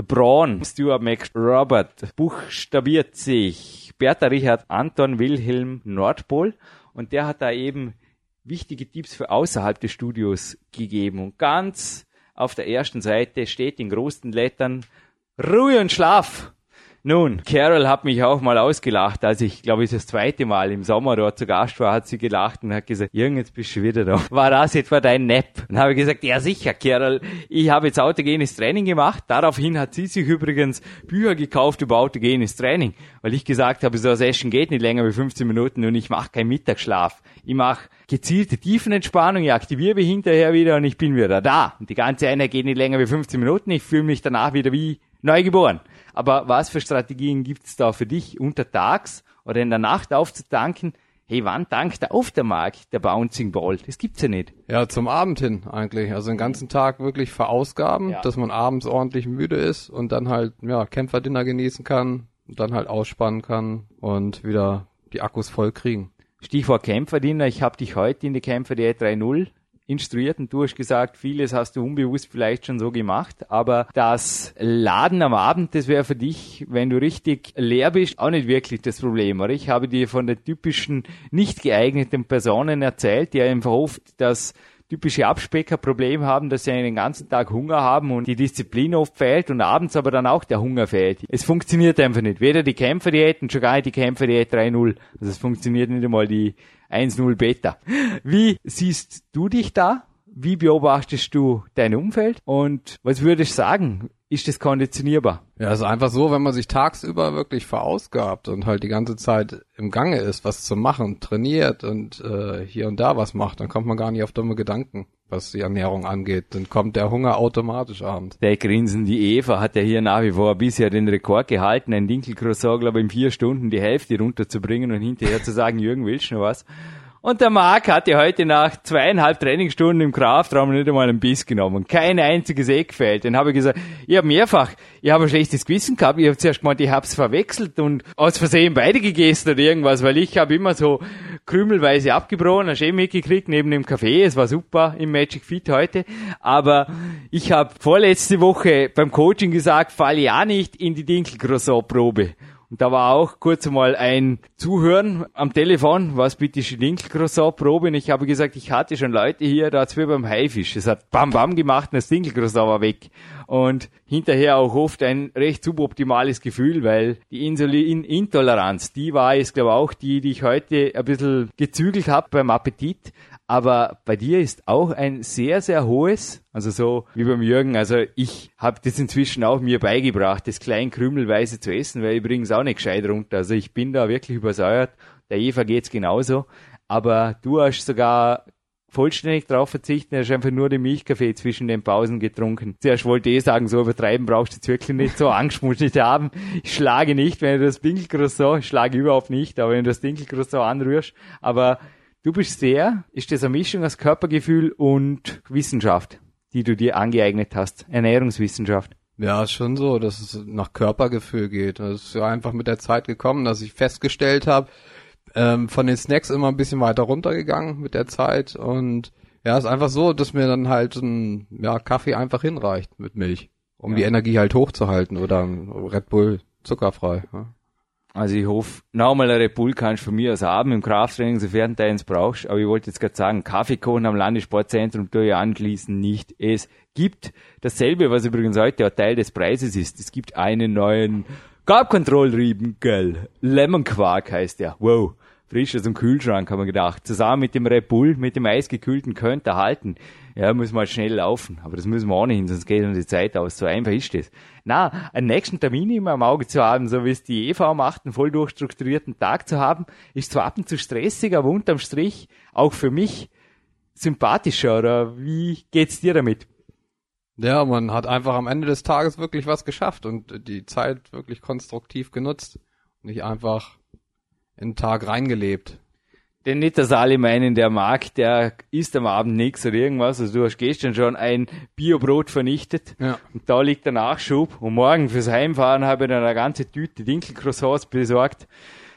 Braun, Stuart McRobert, buchstabiert sich Bertha Richard Anton Wilhelm Nordpol und der hat da eben wichtige Tipps für außerhalb des Studios gegeben und ganz auf der ersten Seite steht in großen Lettern Ruhe und Schlaf. Nun, Carol hat mich auch mal ausgelacht, als ich, glaube ich, das zweite Mal im Sommer dort zu Gast war, hat sie gelacht und hat gesagt, Jürgen, jetzt bist du wieder da. War das etwa dein Nap? Und habe ich gesagt, ja sicher, Carol, ich habe jetzt autogenes Training gemacht. Daraufhin hat sie sich übrigens Bücher gekauft über autogenes Training, weil ich gesagt habe, so ein Session geht nicht länger wie 15 Minuten und ich mache keinen Mittagsschlaf. Ich mache gezielte Tiefenentspannung, ich aktiviere mich hinterher wieder und ich bin wieder da. Und die ganze Einheit geht nicht länger wie 15 Minuten, ich fühle mich danach wieder wie neugeboren. Aber was für Strategien gibt's da für dich untertags oder in der Nacht aufzutanken? Hey, wann dankt er auf der Markt, der Bouncing Ball? Das gibt's ja nicht. Ja, zum Abend hin eigentlich. Also den ganzen Tag wirklich verausgaben, Ja. dass man abends ordentlich müde ist und dann halt, ja, Kämpferdinner genießen kann und dann halt ausspannen kann und wieder die Akkus voll kriegen. Stichwort Kämpferdiener. Ich habe dich heute in die Kämpferdiät 3.0 instruiert und du hast gesagt, vieles hast du unbewusst vielleicht schon so gemacht, aber das Laden am Abend, das wäre für dich, wenn du richtig leer bist, auch nicht wirklich das Problem, oder? Ich habe dir von den typischen nicht geeigneten Personen erzählt, die einfach oft das typische Abspeckerproblem haben, dass sie den ganzen Tag Hunger haben und die Disziplin oft fehlt und abends aber dann auch der Hunger fehlt. Es funktioniert einfach nicht. Weder die Kämpferdiät und schon gar nicht die Kämpferdiät 3.0. Also es funktioniert nicht einmal die 1.0 Beta. Wie siehst du dich da? Wie beobachtest du dein Umfeld? Und was würdest du sagen? Ist das konditionierbar? Ja, es ist einfach so, wenn man sich tagsüber wirklich verausgabt und halt die ganze Zeit im Gange ist, was zu machen, trainiert und äh, hier und da was macht, dann kommt man gar nicht auf dumme Gedanken, was die Ernährung angeht. Dann kommt der Hunger automatisch abends. Der Grinsen, die Eva hat ja hier nach wie vor bisher den Rekord gehalten, ein Dinkelcroissant, glaube ich, in vier Stunden die Hälfte runterzubringen und hinterher zu sagen, Jürgen, willst du noch was? Und der Marc hat ja heute nach zweieinhalb Trainingsstunden im Kraftraum nicht einmal einen Biss genommen. Kein einziges Eck fehlt. Dann habe ich gesagt, ich habe mehrfach, ich habe ein schlechtes Gewissen gehabt. Ich habe zuerst gemeint, ich hab's verwechselt und aus Versehen beide gegessen oder irgendwas, weil ich habe immer so krümelweise abgebrochen, hast eh mitgekriegt neben dem Café. Es war super im Magic Fit heute. Aber ich habe vorletzte Woche beim Coaching gesagt, falle ja nicht in die Dinkelcroissant-Probe. Und da war auch kurz einmal ein Zuhören am Telefon, was bitte Dinkelcroissant-Probe? Und ich habe gesagt, ich hatte schon Leute hier, da hat's wie beim Haifisch. Es hat bam bam gemacht und das Dinkelcroissant war weg. Und hinterher auch oft ein recht suboptimales Gefühl, weil die Insulinintoleranz, die war jetzt glaube ich auch die, die ich heute ein bisschen gezügelt habe beim Appetit. Aber bei dir ist auch ein sehr, sehr hohes, also so wie beim Jürgen, also ich habe das inzwischen auch mir beigebracht, das klein krümelweise zu essen, weil übrigens auch nicht gescheit runter. Also ich bin da wirklich übersäuert. Der Eva geht's genauso. Aber du hast sogar vollständig drauf verzichten, er hast einfach nur den Milchkaffee zwischen den Pausen getrunken. Zuerst wollte ich sagen, so übertreiben brauchst du jetzt wirklich nicht, so Angst musst du nicht haben. Ich schlage nicht, wenn du das Dinkelcroissant, ich schlage überhaupt nicht, aber wenn du das Dinkelcroissant anrührst, aber Du bist sehr, ist das eine Mischung aus Körpergefühl und Wissenschaft, die du dir angeeignet hast, Ernährungswissenschaft. Ja, ist schon so, dass es nach Körpergefühl geht. Das ist ja einfach mit der Zeit gekommen, dass ich festgestellt habe, ähm, von den Snacks immer ein bisschen weiter runtergegangen mit der Zeit und ja, ist einfach so, dass mir dann halt ein ja, Kaffee einfach hinreicht mit Milch, um Ja. die Energie halt hochzuhalten oder Red Bull zuckerfrei. Ja. Also ich hoffe, nochmal ein Red Bull kannst du von mir aus haben im Krafttraining, sofern du eins brauchst. Aber ich wollte jetzt gerade sagen, Kaffeekochen am Landessportzentrum tue ich anschließend nicht. Es gibt dasselbe, was übrigens heute auch Teil des Preises ist. Es gibt einen neuen Gabkontrollrieben, gell. Lemon Quark heißt der. Wow. Frisch aus dem Kühlschrank, haben wir gedacht. Zusammen mit dem Red Bull, mit dem eisgekühlten könnte er halten. Ja, muss mal schnell laufen. Aber das müssen wir auch nicht hin, sonst geht uns die Zeit aus. So einfach ist das. Na, einen nächsten Termin immer am Auge zu haben, so wie es die EV macht, einen voll durchstrukturierten Tag zu haben, ist zwar ab und zu stressig, aber unterm Strich auch für mich sympathischer. Oder wie geht's dir damit? Ja, man hat einfach am Ende des Tages wirklich was geschafft und die Zeit wirklich konstruktiv genutzt. Nicht einfach in den Tag reingelebt. Denn nicht, dass alle meinen, der mag, der isst am Abend nichts oder irgendwas. Also du hast gestern schon ein Biobrot vernichtet. Ja. Und da liegt der Nachschub. Und morgen fürs Heimfahren habe ich dann eine ganze Tüte Dinkelcroissants besorgt.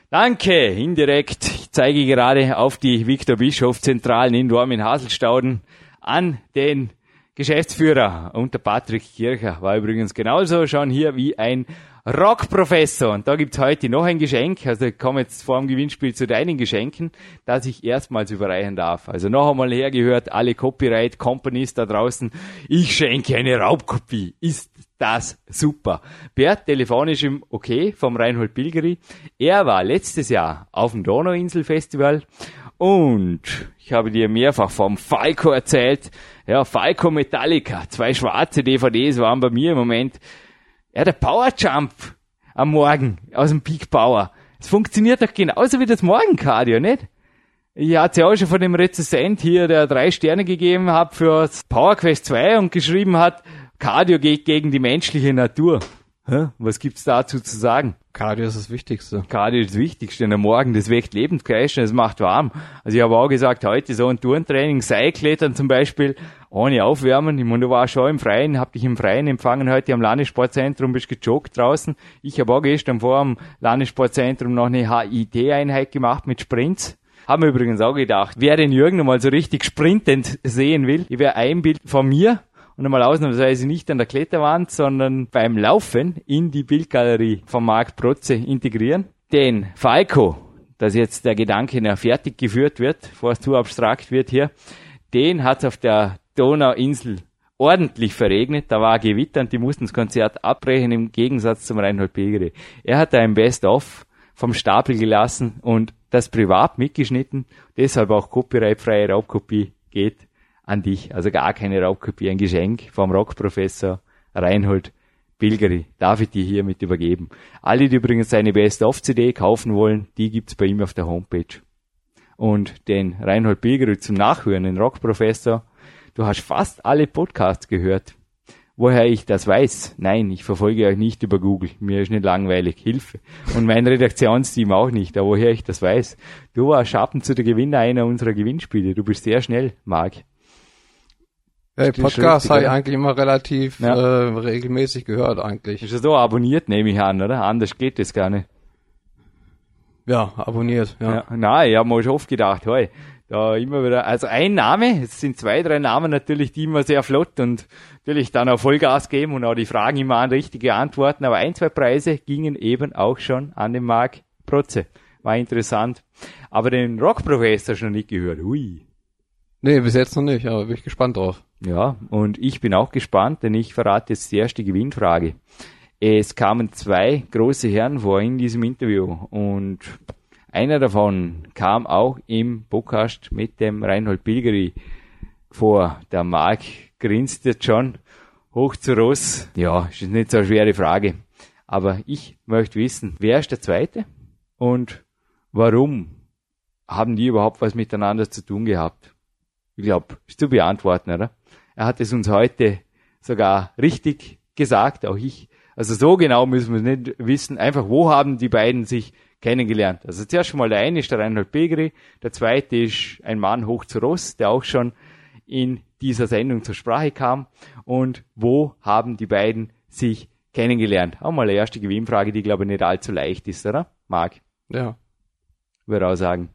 Danke, indirekt. Ich zeige gerade auf die Viktor Bischof Zentralen in Dorm in Haselstauden an den Geschäftsführer. Und der Patrick Kircher war übrigens genauso schon hier wie ein Rockprofessor. Und da gibt's heute noch ein Geschenk. Also ich komme jetzt vor dem Gewinnspiel zu deinen Geschenken, das ich erstmals überreichen darf. Also noch einmal hergehört, alle Copyright Companies da draußen. Ich schenke eine Raubkopie. Ist das super. Bert, telefonisch im Okay vom Reinhold Pilgeri. Er war letztes Jahr auf dem Donauinsel-Festival und ich habe dir mehrfach vom Falco erzählt. Ja, Falco Metallica. Zwei schwarze DVDs waren bei mir im Moment. Ja, der Power Jump am Morgen aus dem Peak Power. Es funktioniert doch genauso wie das Morgencardio, nicht? Ich hatte ja auch schon von dem Rezensent hier, der drei Sterne gegeben hat für Power Quest 2 und geschrieben hat, Cardio geht gegen die menschliche Natur. Hä? Was gibt's dazu zu sagen? Cardio ist das Wichtigste. Cardio ist das Wichtigste. Am Morgen, das weckt Lebensgeist, das macht warm. Also ich habe auch gesagt, heute so ein Turntraining, Seilklettern zum Beispiel, ohne Aufwärmen. Ich meine, du warst schon im Freien, hab dich im Freien empfangen heute am Landessportzentrum, bist gejoggt draußen. Ich habe auch gestern vor dem Landessportzentrum noch eine HIT-Einheit gemacht mit Sprints. Haben wir übrigens auch gedacht, wer den Jürgen nochmal so richtig sprintend sehen will, ich wäre ein Bild von mir und einmal ausnahmsweise nicht an der Kletterwand, sondern beim Laufen in die Bildgalerie von Marc Protze integrieren. Den Falco, dass jetzt der Gedanke noch fertig geführt wird, bevor es zu abstrakt wird hier, den hat auf der Donauinsel ordentlich verregnet. Da war Gewitter und die mussten das Konzert abbrechen im Gegensatz zum Reinhold Pegere. Er hat da ein Best-of vom Stapel gelassen und das privat mitgeschnitten. Deshalb auch copyrightfreie Raubkopie geht an dich. Also gar keine Raubkopie, ein Geschenk vom Rockprofessor Reinhold Bilgeri. Darf ich dir hiermit übergeben. Alle, die übrigens seine Best-of-CD kaufen wollen, die gibt's bei ihm auf der Homepage. Und den Reinhold Bilgeri zum Nachhören, den Rockprofessor, du hast fast alle Podcasts gehört. Woher ich das weiß? Nein, ich verfolge euch nicht über Google. Mir ist nicht langweilig. Hilfe. Und mein Redaktionsteam auch nicht. Aber woher ich das weiß? Du warst Schappen zu der Gewinner einer unserer Gewinnspiele. Du bist sehr schnell, Marc. Die Podcast habe ich eigentlich immer relativ ja. äh, regelmäßig gehört eigentlich. Ist das so abonniert, nehme ich an, oder? Anders geht das gar nicht. Ja, abonniert, ja. ja nein, ich habe mir schon oft gedacht, hey, da immer wieder, also ein Name, es sind zwei, drei Namen natürlich, die immer sehr flott und natürlich dann auch Vollgas geben und auch die Fragen immer an richtige Antworten, aber ein, zwei Preise gingen eben auch schon an den Marc Protze. War interessant. Aber den Rockprofessor schon nicht gehört. Hui. Nee, bis jetzt noch nicht, aber bin ich gespannt drauf. Ja, und ich bin auch gespannt, denn ich verrate jetzt die erste Gewinnfrage. Es kamen zwei große Herren vor in diesem Interview und einer davon kam auch im Podcast mit dem Reinhold Pilgeri vor. Der Marc grinst jetzt schon hoch zu Ross. Ja, ist nicht so eine schwere Frage. Aber ich möchte wissen, wer ist der Zweite und warum haben die überhaupt was miteinander zu tun gehabt? Ich glaube, ist zu beantworten, oder? Er hat es uns heute sogar richtig gesagt, auch ich. Also so genau müssen wir nicht wissen. Einfach, wo haben die beiden sich kennengelernt? Also zuerst schon mal der eine ist der Reinhold Begri, der zweite ist ein Mann hoch zu Ross, der auch schon in dieser Sendung zur Sprache kam. Und wo haben die beiden sich kennengelernt? Auch mal eine erste Gewinnfrage, die glaube ich nicht allzu leicht ist, oder? Marc? Ja. Würde auch sagen.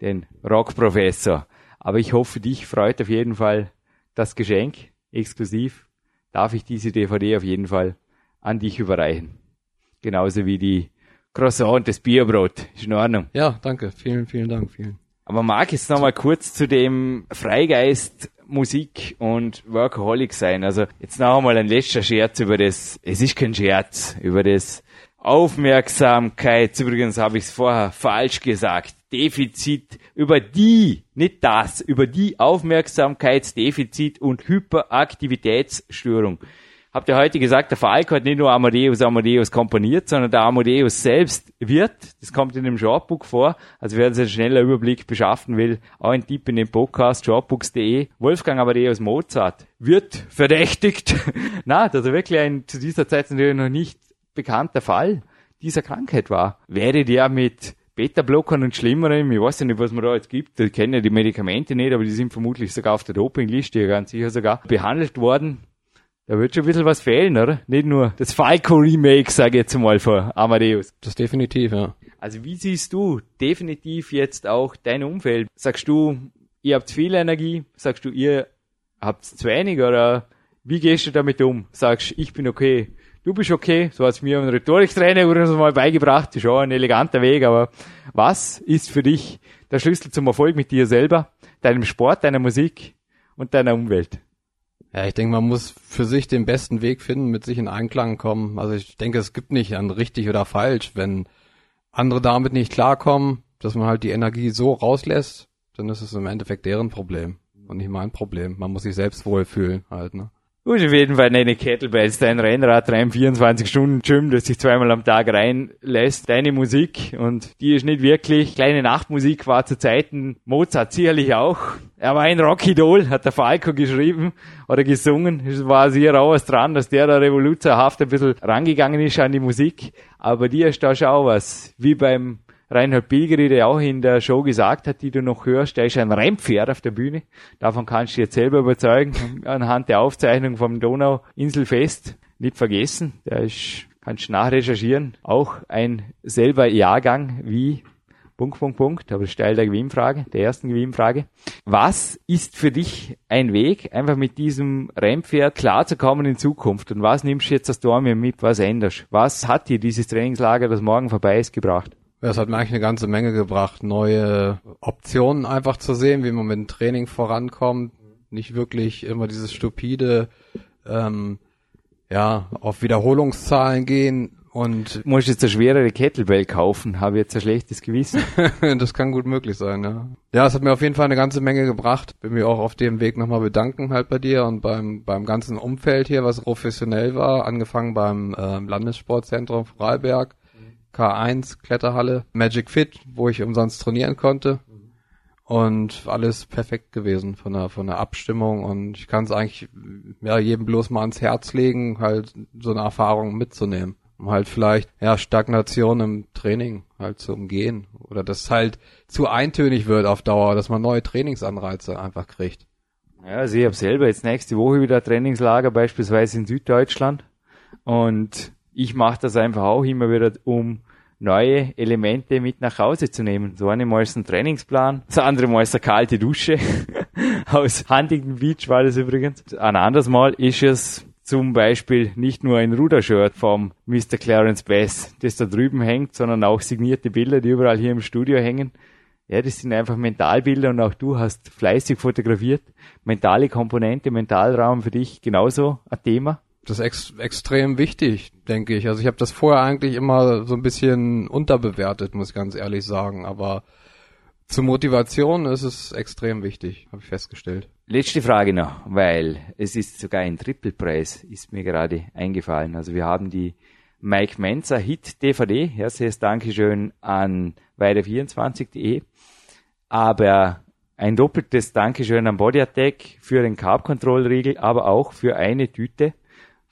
Den Rockprofessor. Aber ich hoffe, dich freut auf jeden Fall das Geschenk. Exklusiv darf ich diese DVD auf jeden Fall an dich überreichen. Genauso wie die Croissant und das Bierbrot. Ist in Ordnung. Ja, danke. Vielen, vielen Dank. Vielen. Aber mag jetzt noch mal kurz zu dem Freigeist Musik und Workaholic sein. Also jetzt noch einmal ein letzter Scherz über das, es ist kein Scherz, über das Aufmerksamkeit. Übrigens habe ich es vorher falsch gesagt. Defizit, über die, nicht das, über die Aufmerksamkeitsdefizit und Hyperaktivitätsstörung. Habt ihr heute gesagt, der Falco hat nicht nur Amadeus Amadeus komponiert, sondern der Amadeus selbst wird, das kommt in dem Shortbook vor, also wer sich einen schneller Überblick beschaffen will, auch ein Tipp in den Podcast shortbooks.de, Wolfgang Amadeus Mozart wird verdächtigt. Na, dass er wirklich ein zu dieser Zeit natürlich noch nicht bekannter Fall dieser Krankheit war. Wäre der mit Beta-Blockern und Schlimmerem, ich weiß ja nicht, was man da jetzt gibt, ich kenne ja die Medikamente nicht, aber die sind vermutlich sogar auf der Dopingliste, ja ganz sicher sogar, behandelt worden. Da wird schon ein bisschen was fehlen, oder? Nicht nur das Falco-Remake, sage ich jetzt mal, von Amadeus. Das definitiv, ja. Also wie siehst du definitiv jetzt auch dein Umfeld? Sagst du, ihr habt viel Energie? Sagst du, ihr habt zu wenig? Oder wie gehst du damit um? Sagst, ich bin okay, du bist okay, so hat's mir ein Rhetoriktrainer übrigens mal beigebracht, ist auch ein eleganter Weg, aber was ist für dich der Schlüssel zum Erfolg mit dir selber, deinem Sport, deiner Musik und deiner Umwelt? Ja, ich denke, man muss für sich den besten Weg finden, mit sich in Einklang kommen. Also ich denke, es gibt nicht ein richtig oder falsch. Wenn andere damit nicht klarkommen, dass man halt die Energie so rauslässt, dann ist es im Endeffekt deren Problem und nicht mein Problem. Man muss sich selbst wohlfühlen halt, ne? Gut, auf jeden Fall deine Kettlebells, dein Rennrad, dein 24 Stunden Gym, das sich zweimal am Tag reinlässt, deine Musik und die ist nicht wirklich, kleine Nachtmusik war zu Zeiten Mozart sicherlich auch. Er war ein Rockidol, hat der Falco geschrieben oder gesungen. Es war sehr auch was dran, dass der da revoluzerhaft ein bisschen rangegangen ist an die Musik. Aber dir ist da schon auch was, wie beim Reinhard Pilgeri, der auch in der Show gesagt hat, die du noch hörst, der ist ein Rennpferd auf der Bühne. Davon kannst du jetzt selber überzeugen, anhand der Aufzeichnung vom Donau-Inselfest. Nicht vergessen, der ist, kannst du nachrecherchieren, auch ein selber Jahrgang wie Punkt, Punkt, Punkt, aber steil der Gewinnfrage, der ersten Gewinnfrage. Was ist für dich ein Weg, einfach mit diesem Rennpferd klarzukommen in Zukunft? Und was nimmst du jetzt das Dormien mit? Was änderst? Was hat dir dieses Trainingslager, das morgen vorbei ist, gebracht? Ja, es hat mir eigentlich eine ganze Menge gebracht, neue Optionen einfach zu sehen, wie man mit dem Training vorankommt. Nicht wirklich immer dieses stupide, ähm, ja, auf Wiederholungszahlen gehen und. Du musst jetzt eine schwerere Kettlebell kaufen, habe jetzt ein schlechtes Gewissen. das kann gut möglich sein, ja. Ja, es hat mir auf jeden Fall eine ganze Menge gebracht. Bin mir auch auf dem Weg nochmal bedanken halt bei dir und beim, beim ganzen Umfeld hier, was professionell war, angefangen beim äh, Landessportzentrum Freiberg K1 Kletterhalle, Magic Fit, wo ich umsonst trainieren konnte. Und alles perfekt gewesen von der, von der Abstimmung und ich kann es eigentlich ja, jedem bloß mal ans Herz legen, halt so eine Erfahrung mitzunehmen. Um halt vielleicht, ja, Stagnation im Training halt zu umgehen. Oder dass halt zu eintönig wird auf Dauer, dass man neue Trainingsanreize einfach kriegt. Ja, also ich habe selber jetzt nächste Woche wieder Trainingslager, beispielsweise in Süddeutschland. Und ich mache das einfach auch immer wieder, um neue Elemente mit nach Hause zu nehmen. So eine Mal ist ein Trainingsplan, das andere Mal ist eine kalte Dusche. Aus Huntington Beach war das übrigens. Ein anderes Mal ist es zum Beispiel nicht nur ein Rudershirt vom Mr. Clarence Bass, das da drüben hängt, sondern auch signierte Bilder, die überall hier im Studio hängen. Ja, das sind einfach Mentalbilder und auch du hast fleißig fotografiert. Mentale Komponente, Mentalraum für dich genauso ein Thema das ist ex extrem wichtig, denke ich. Also ich habe das vorher eigentlich immer so ein bisschen unterbewertet, muss ich ganz ehrlich sagen. Aber zur Motivation ist es extrem wichtig, habe ich festgestellt. Letzte Frage noch, weil es ist sogar ein Trippelpreis, ist mir gerade eingefallen. Also wir haben die Mike Menzer Hit DVD. Herzliches Dankeschön an weiter24.de. Aber ein doppeltes Dankeschön an Body Attack für den Carb Control Riegel, aber auch für eine Tüte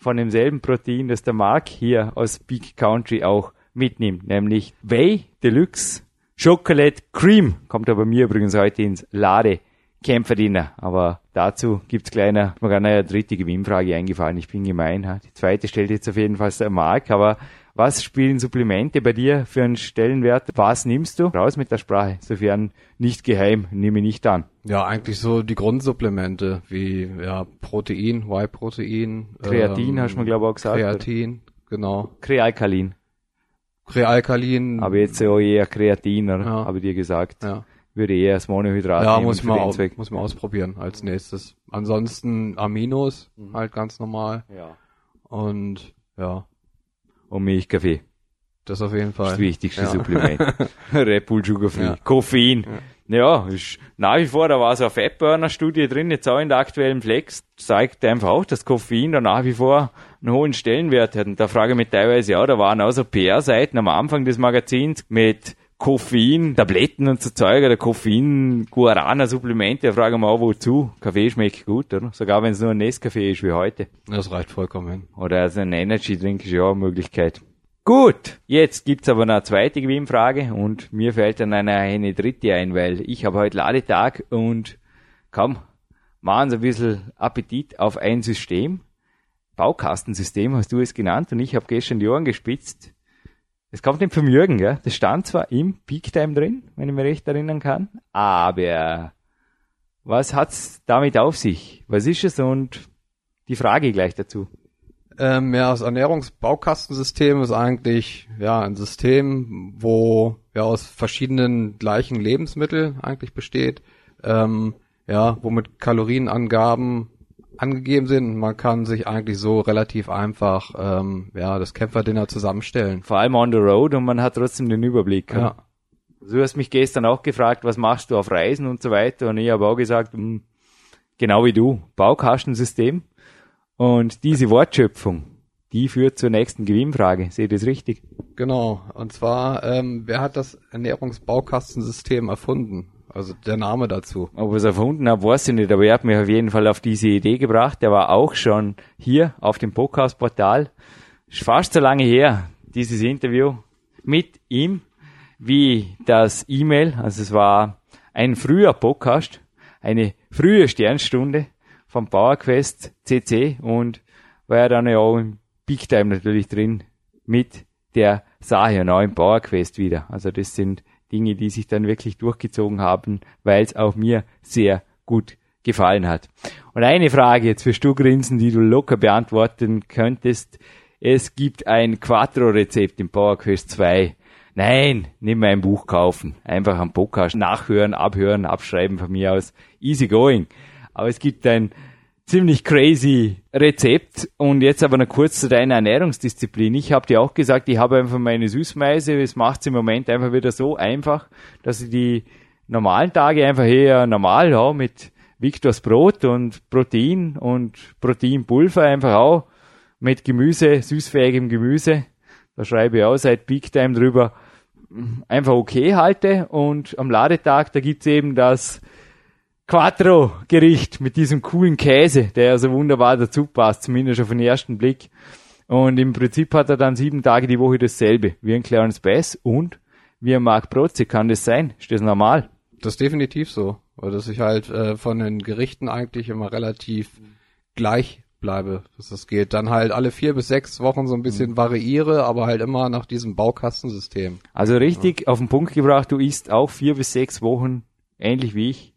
von demselben Protein, das der Mark hier aus Peak Country auch mitnimmt, nämlich Whey Deluxe Chocolate Cream. Kommt aber mir übrigens heute ins Lade Kämpferdiener. Aber dazu gibt's kleiner, mir gerade eine dritte Gewinnfrage eingefallen. Ich bin gemein. Die zweite stellt jetzt auf jeden Fall der Mark, aber was spielen Supplemente bei dir für einen Stellenwert? Was nimmst du? Raus mit der Sprache. Sofern nicht geheim, nehme ich nicht an. Ja, eigentlich so die Grundsupplemente wie ja, Protein, Y-Protein. Kreatin ähm, hast du mir glaube ich auch gesagt. Kreatin, genau. Krealkalin. Krealkalin. Aber jetzt auch eher Kreatin, oder? Ja. habe ich dir gesagt. Ja. Würde eher das Monohydrat Ja, muss man, aus, muss man ausprobieren als nächstes. Ansonsten Aminos, mhm. halt ganz normal. Ja. Und ja, und Milchkaffee. Das auf jeden Fall. Das, wichtigste ja. Supplement. Red Bull Sugar Free. Ja. Koffein. Ja. ja, ist nach wie vor, da war so eine Fatburner-Studie drin, jetzt auch in der aktuellen Flex, zeigt einfach auch, dass Koffein da nach wie vor einen hohen Stellenwert hat. Und da frage ich mich teilweise, ja, da waren auch so PR-Seiten am Anfang des Magazins mit Koffein, Tabletten und so Zeug, oder Koffein, Guarana, Supplemente, da frage ich mich auch, wozu? Kaffee schmeckt gut, oder? Sogar wenn es nur ein Nescafé ist wie heute. Das reicht vollkommen. Oder also ein Energy Drink ist ja auch eine Möglichkeit. Gut, jetzt gibt's aber noch eine zweite Gewinnfrage und mir fällt dann eine, eine dritte ein, weil ich habe heute Ladetag und komm, machen Sie ein bisschen Appetit auf ein System. Baukastensystem hast du es genannt und ich habe gestern die Ohren gespitzt es kommt nicht vom Jürgen, gell? Das stand zwar im Peak Time drin, wenn ich mich recht erinnern kann, aber was hat's damit auf sich? Was ist es und die Frage gleich dazu? Ähm, ja, das Ernährungsbaukastensystem ist eigentlich ja ein System, wo ja aus verschiedenen gleichen Lebensmitteln eigentlich besteht, ähm, ja, wo mit Kalorienangaben angegeben sind. Man kann sich eigentlich so relativ einfach ähm, ja das Kämpferdinner zusammenstellen. Vor allem on the road und man hat trotzdem den Überblick. Ja. Du hast mich gestern auch gefragt, was machst du auf Reisen und so weiter und ich habe auch gesagt, mh, hm, genau wie du, Baukastensystem. Und diese Wortschöpfung, die führt zur nächsten Gewinnfrage. Seht ihr das richtig? Genau. Und zwar, ähm, wer hat das Ernährungsbaukastensystem erfunden? Also der Name dazu. Ob er es erfunden hat, weiß ich nicht, aber er hat mich auf jeden Fall auf diese Idee gebracht. Der war auch schon hier auf dem Podcast-Portal. Ist fast so lange her, dieses Interview mit ihm, wie das E-Mail. Also es war ein früher Podcast, eine frühe Sternstunde vom PowerQuest CC und war ja dann ja auch im Big Time natürlich drin mit der Sache neuen PowerQuest wieder. Also das sind Dinge, die sich dann wirklich durchgezogen haben, weil es auch mir sehr gut gefallen hat. Und eine Frage jetzt für Stugrinsen, die du locker beantworten könntest. Es gibt ein Quattro-Rezept im PowerQuest 2. Nein, nicht mehr ein Buch kaufen. Einfach am Podcast nachhören, abhören, abschreiben von mir aus. Easy going. Aber es gibt ein ziemlich crazy Rezept. Und jetzt aber noch kurz zu deiner Ernährungsdisziplin. Ich habe dir auch gesagt, ich habe einfach meine Süßmeise, es macht im Moment einfach wieder so einfach, dass ich die normalen Tage einfach eher normal ja, mit Victors Brot und Protein und Proteinpulver einfach auch mit Gemüse, süßfähigem Gemüse, da schreibe ich auch seit Big Time drüber, einfach okay halte. Und am Ladetag, da gibt's eben das Quattro-Gericht mit diesem coolen Käse, der ja so wunderbar dazu passt, zumindest auf den ersten Blick. Und im Prinzip hat er dann sieben Tage die Woche dasselbe, wie ein Clarence Bass und wie ein Mark Protze. Kann das sein? Ist das normal? Das ist definitiv so. Weil dass ich halt äh, von den Gerichten eigentlich immer relativ gleich bleibe, dass das geht. Dann halt alle vier bis sechs Wochen so ein bisschen mhm. variiere, aber halt immer nach diesem Baukastensystem. Also richtig ja. auf den Punkt gebracht, du isst auch vier bis sechs Wochen ähnlich wie ich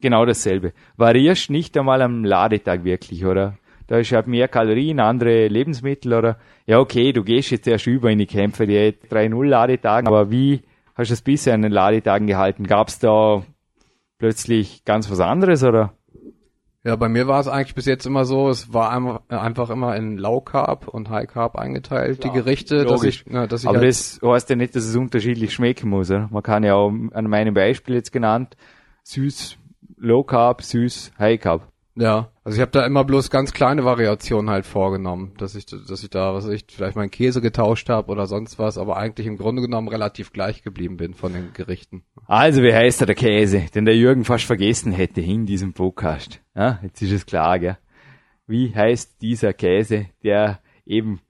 genau dasselbe. Variierst nicht einmal am Ladetag wirklich, oder? Da ist halt mehr Kalorien, andere Lebensmittel, oder? Ja, okay, du gehst jetzt erst über in die Kämpfe, die 3-0 Ladetagen, aber wie hast du es bisher an den Ladetagen gehalten? Gab's da plötzlich ganz was anderes, oder? Ja, bei mir war es eigentlich bis jetzt immer so, es war einfach immer in Low Carb und High Carb eingeteilt, Klar, die Gerichte, dass ich, na, dass ich Aber halt das heißt ja nicht, dass es unterschiedlich schmecken muss, oder? Man kann ja auch an meinem Beispiel jetzt genannt, süß Low Carb, süß, High Carb. Ja, also ich habe da immer bloß ganz kleine Variationen halt vorgenommen, dass ich, dass ich da, was ich, vielleicht meinen Käse getauscht habe oder sonst was, aber eigentlich im Grunde genommen relativ gleich geblieben bin von den Gerichten. Also wie heißt der Käse, den der Jürgen fast vergessen hätte in diesem Podcast? Ja, jetzt ist es klar, gell? Wie heißt dieser Käse, der eben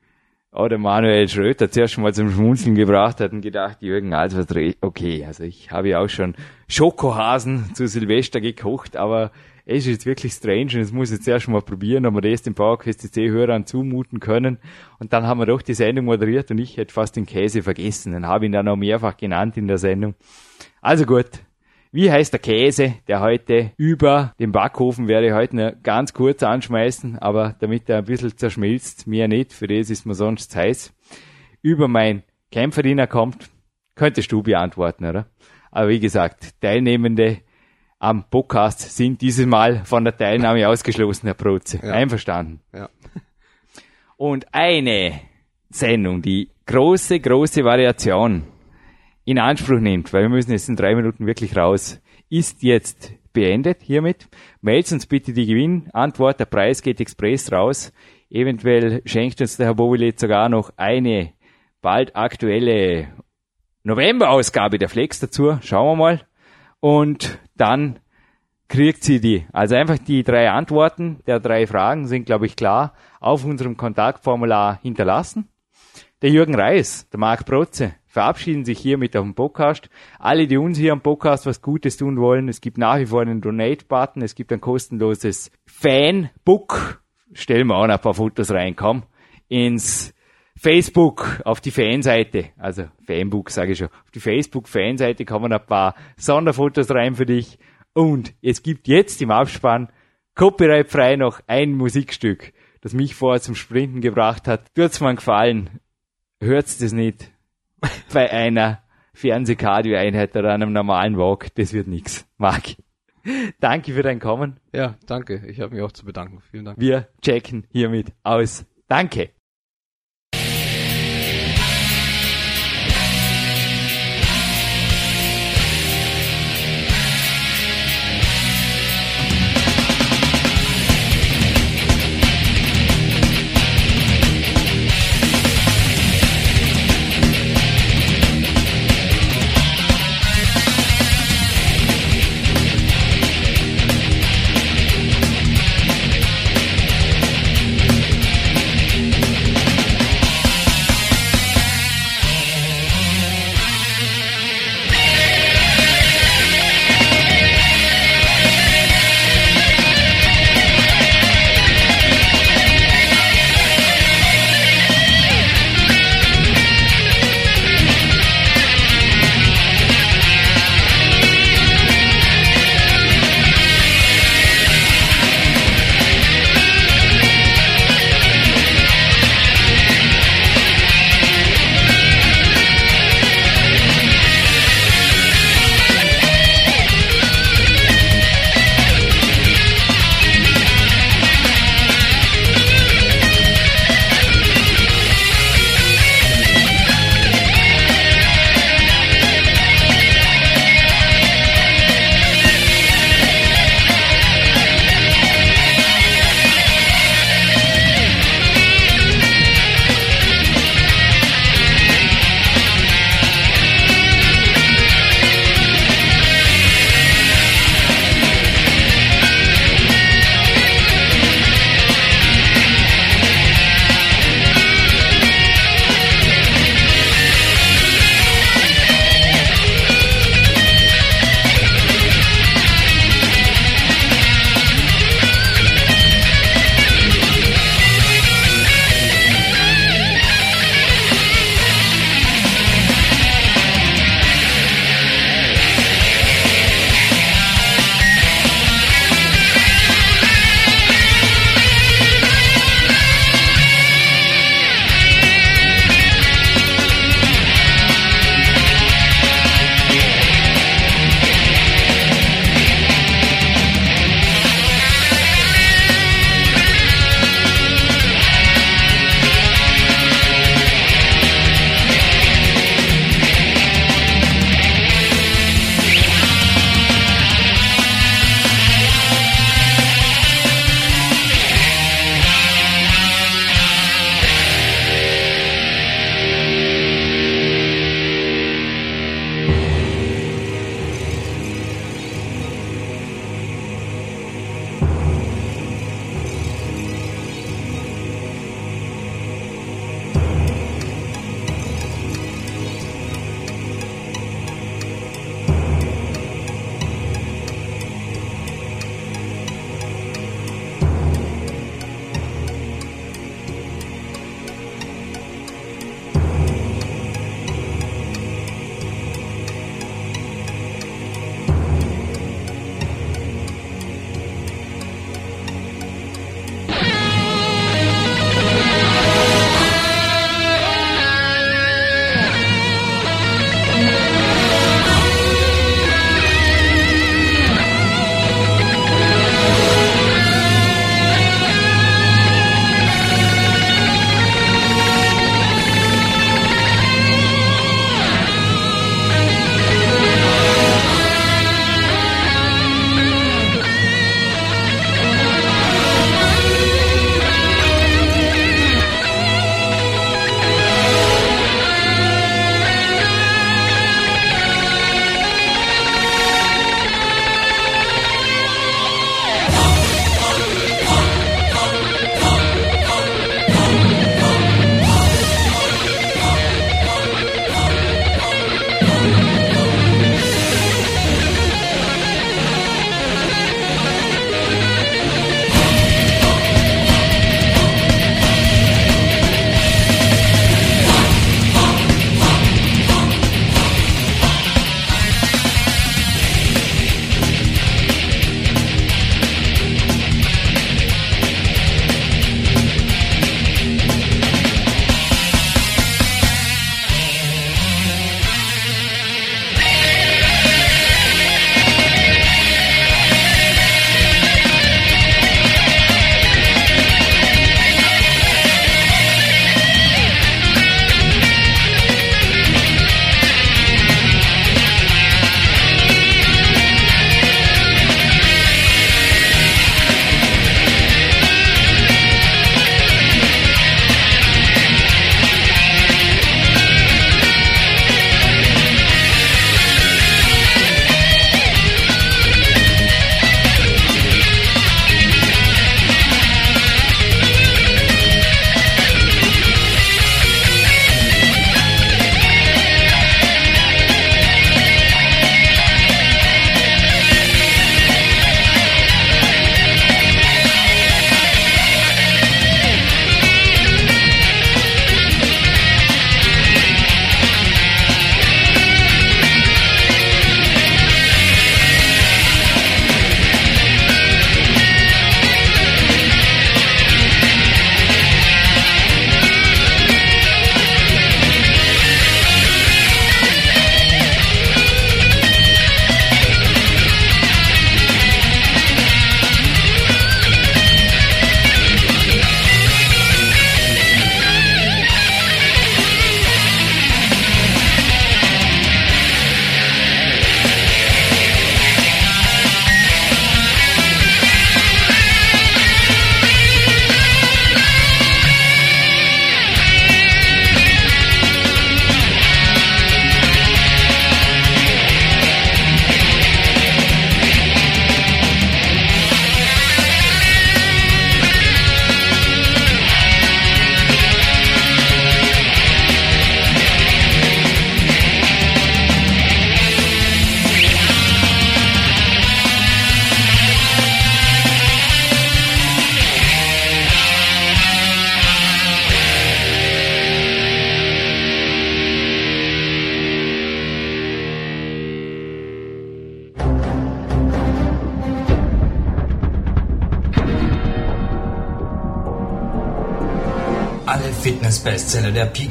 auch der Manuel Schröter zuerst mal zum Schmunzeln gebracht hat und gedacht, Jürgen, also okay, also ich habe ja auch schon Schokohasen zu Silvester gekocht, aber es ist jetzt wirklich strange und es muss jetzt erst mal probieren, ob wir das den PowerQuest CC-Hörern zumuten können. Und dann haben wir doch die Sendung moderiert und ich hätte fast den Käse vergessen und habe ihn dann auch mehrfach genannt in der Sendung. Also gut, wie heißt der Käse, der heute über dem Backofen werde ich heute nur ganz kurz anschmeißen, aber damit er ein bisschen zerschmilzt, mehr nicht, für das ist mir sonst heiß, über mein Kämpferdiener kommt, könntest du beantworten, oder? Aber wie gesagt, Teilnehmende am Podcast sind dieses Mal von der Teilnahme ausgeschlossen, Herr Proze. Ja. Einverstanden. Ja. Und eine Sendung, die große, große Variation in Anspruch nimmt, weil wir müssen jetzt in drei Minuten wirklich raus, ist jetzt beendet hiermit. Meldet uns bitte die Gewinnantwort. Der Preis geht express raus. Eventuell schenkt uns der Herr Bowilet sogar noch eine bald aktuelle November-Ausgabe der Flex dazu. Schauen wir mal. Und dann kriegt sie die. Also einfach die drei Antworten der drei Fragen sind, glaube ich, klar auf unserem Kontaktformular hinterlassen. Der Jürgen Reis, der Marc Protze, verabschieden sich hiermit auf dem Podcast. Alle, die uns hier am Podcast was Gutes tun wollen, es gibt nach wie vor einen Donate-Button, es gibt ein kostenloses Fanbook. Stellen wir auch noch ein paar Fotos rein, komm. Ins Facebook, auf die Fanseite, also Fanbook sage ich schon, auf die Facebook-Fanseite kommen ein paar Sonderfotos rein für dich. Und es gibt jetzt im Abspann copyright-frei noch ein Musikstück, das mich vorher zum Sprinten gebracht hat. Tut's mir einen Gefallen. Hört's das nicht bei einer Fernsehkardio-Einheit oder einem normalen Walk. Das wird nix. Marc. Danke für dein Kommen. Ja, danke. Ich habe mich auch zu bedanken. Vielen Dank. Wir checken hiermit aus. Danke.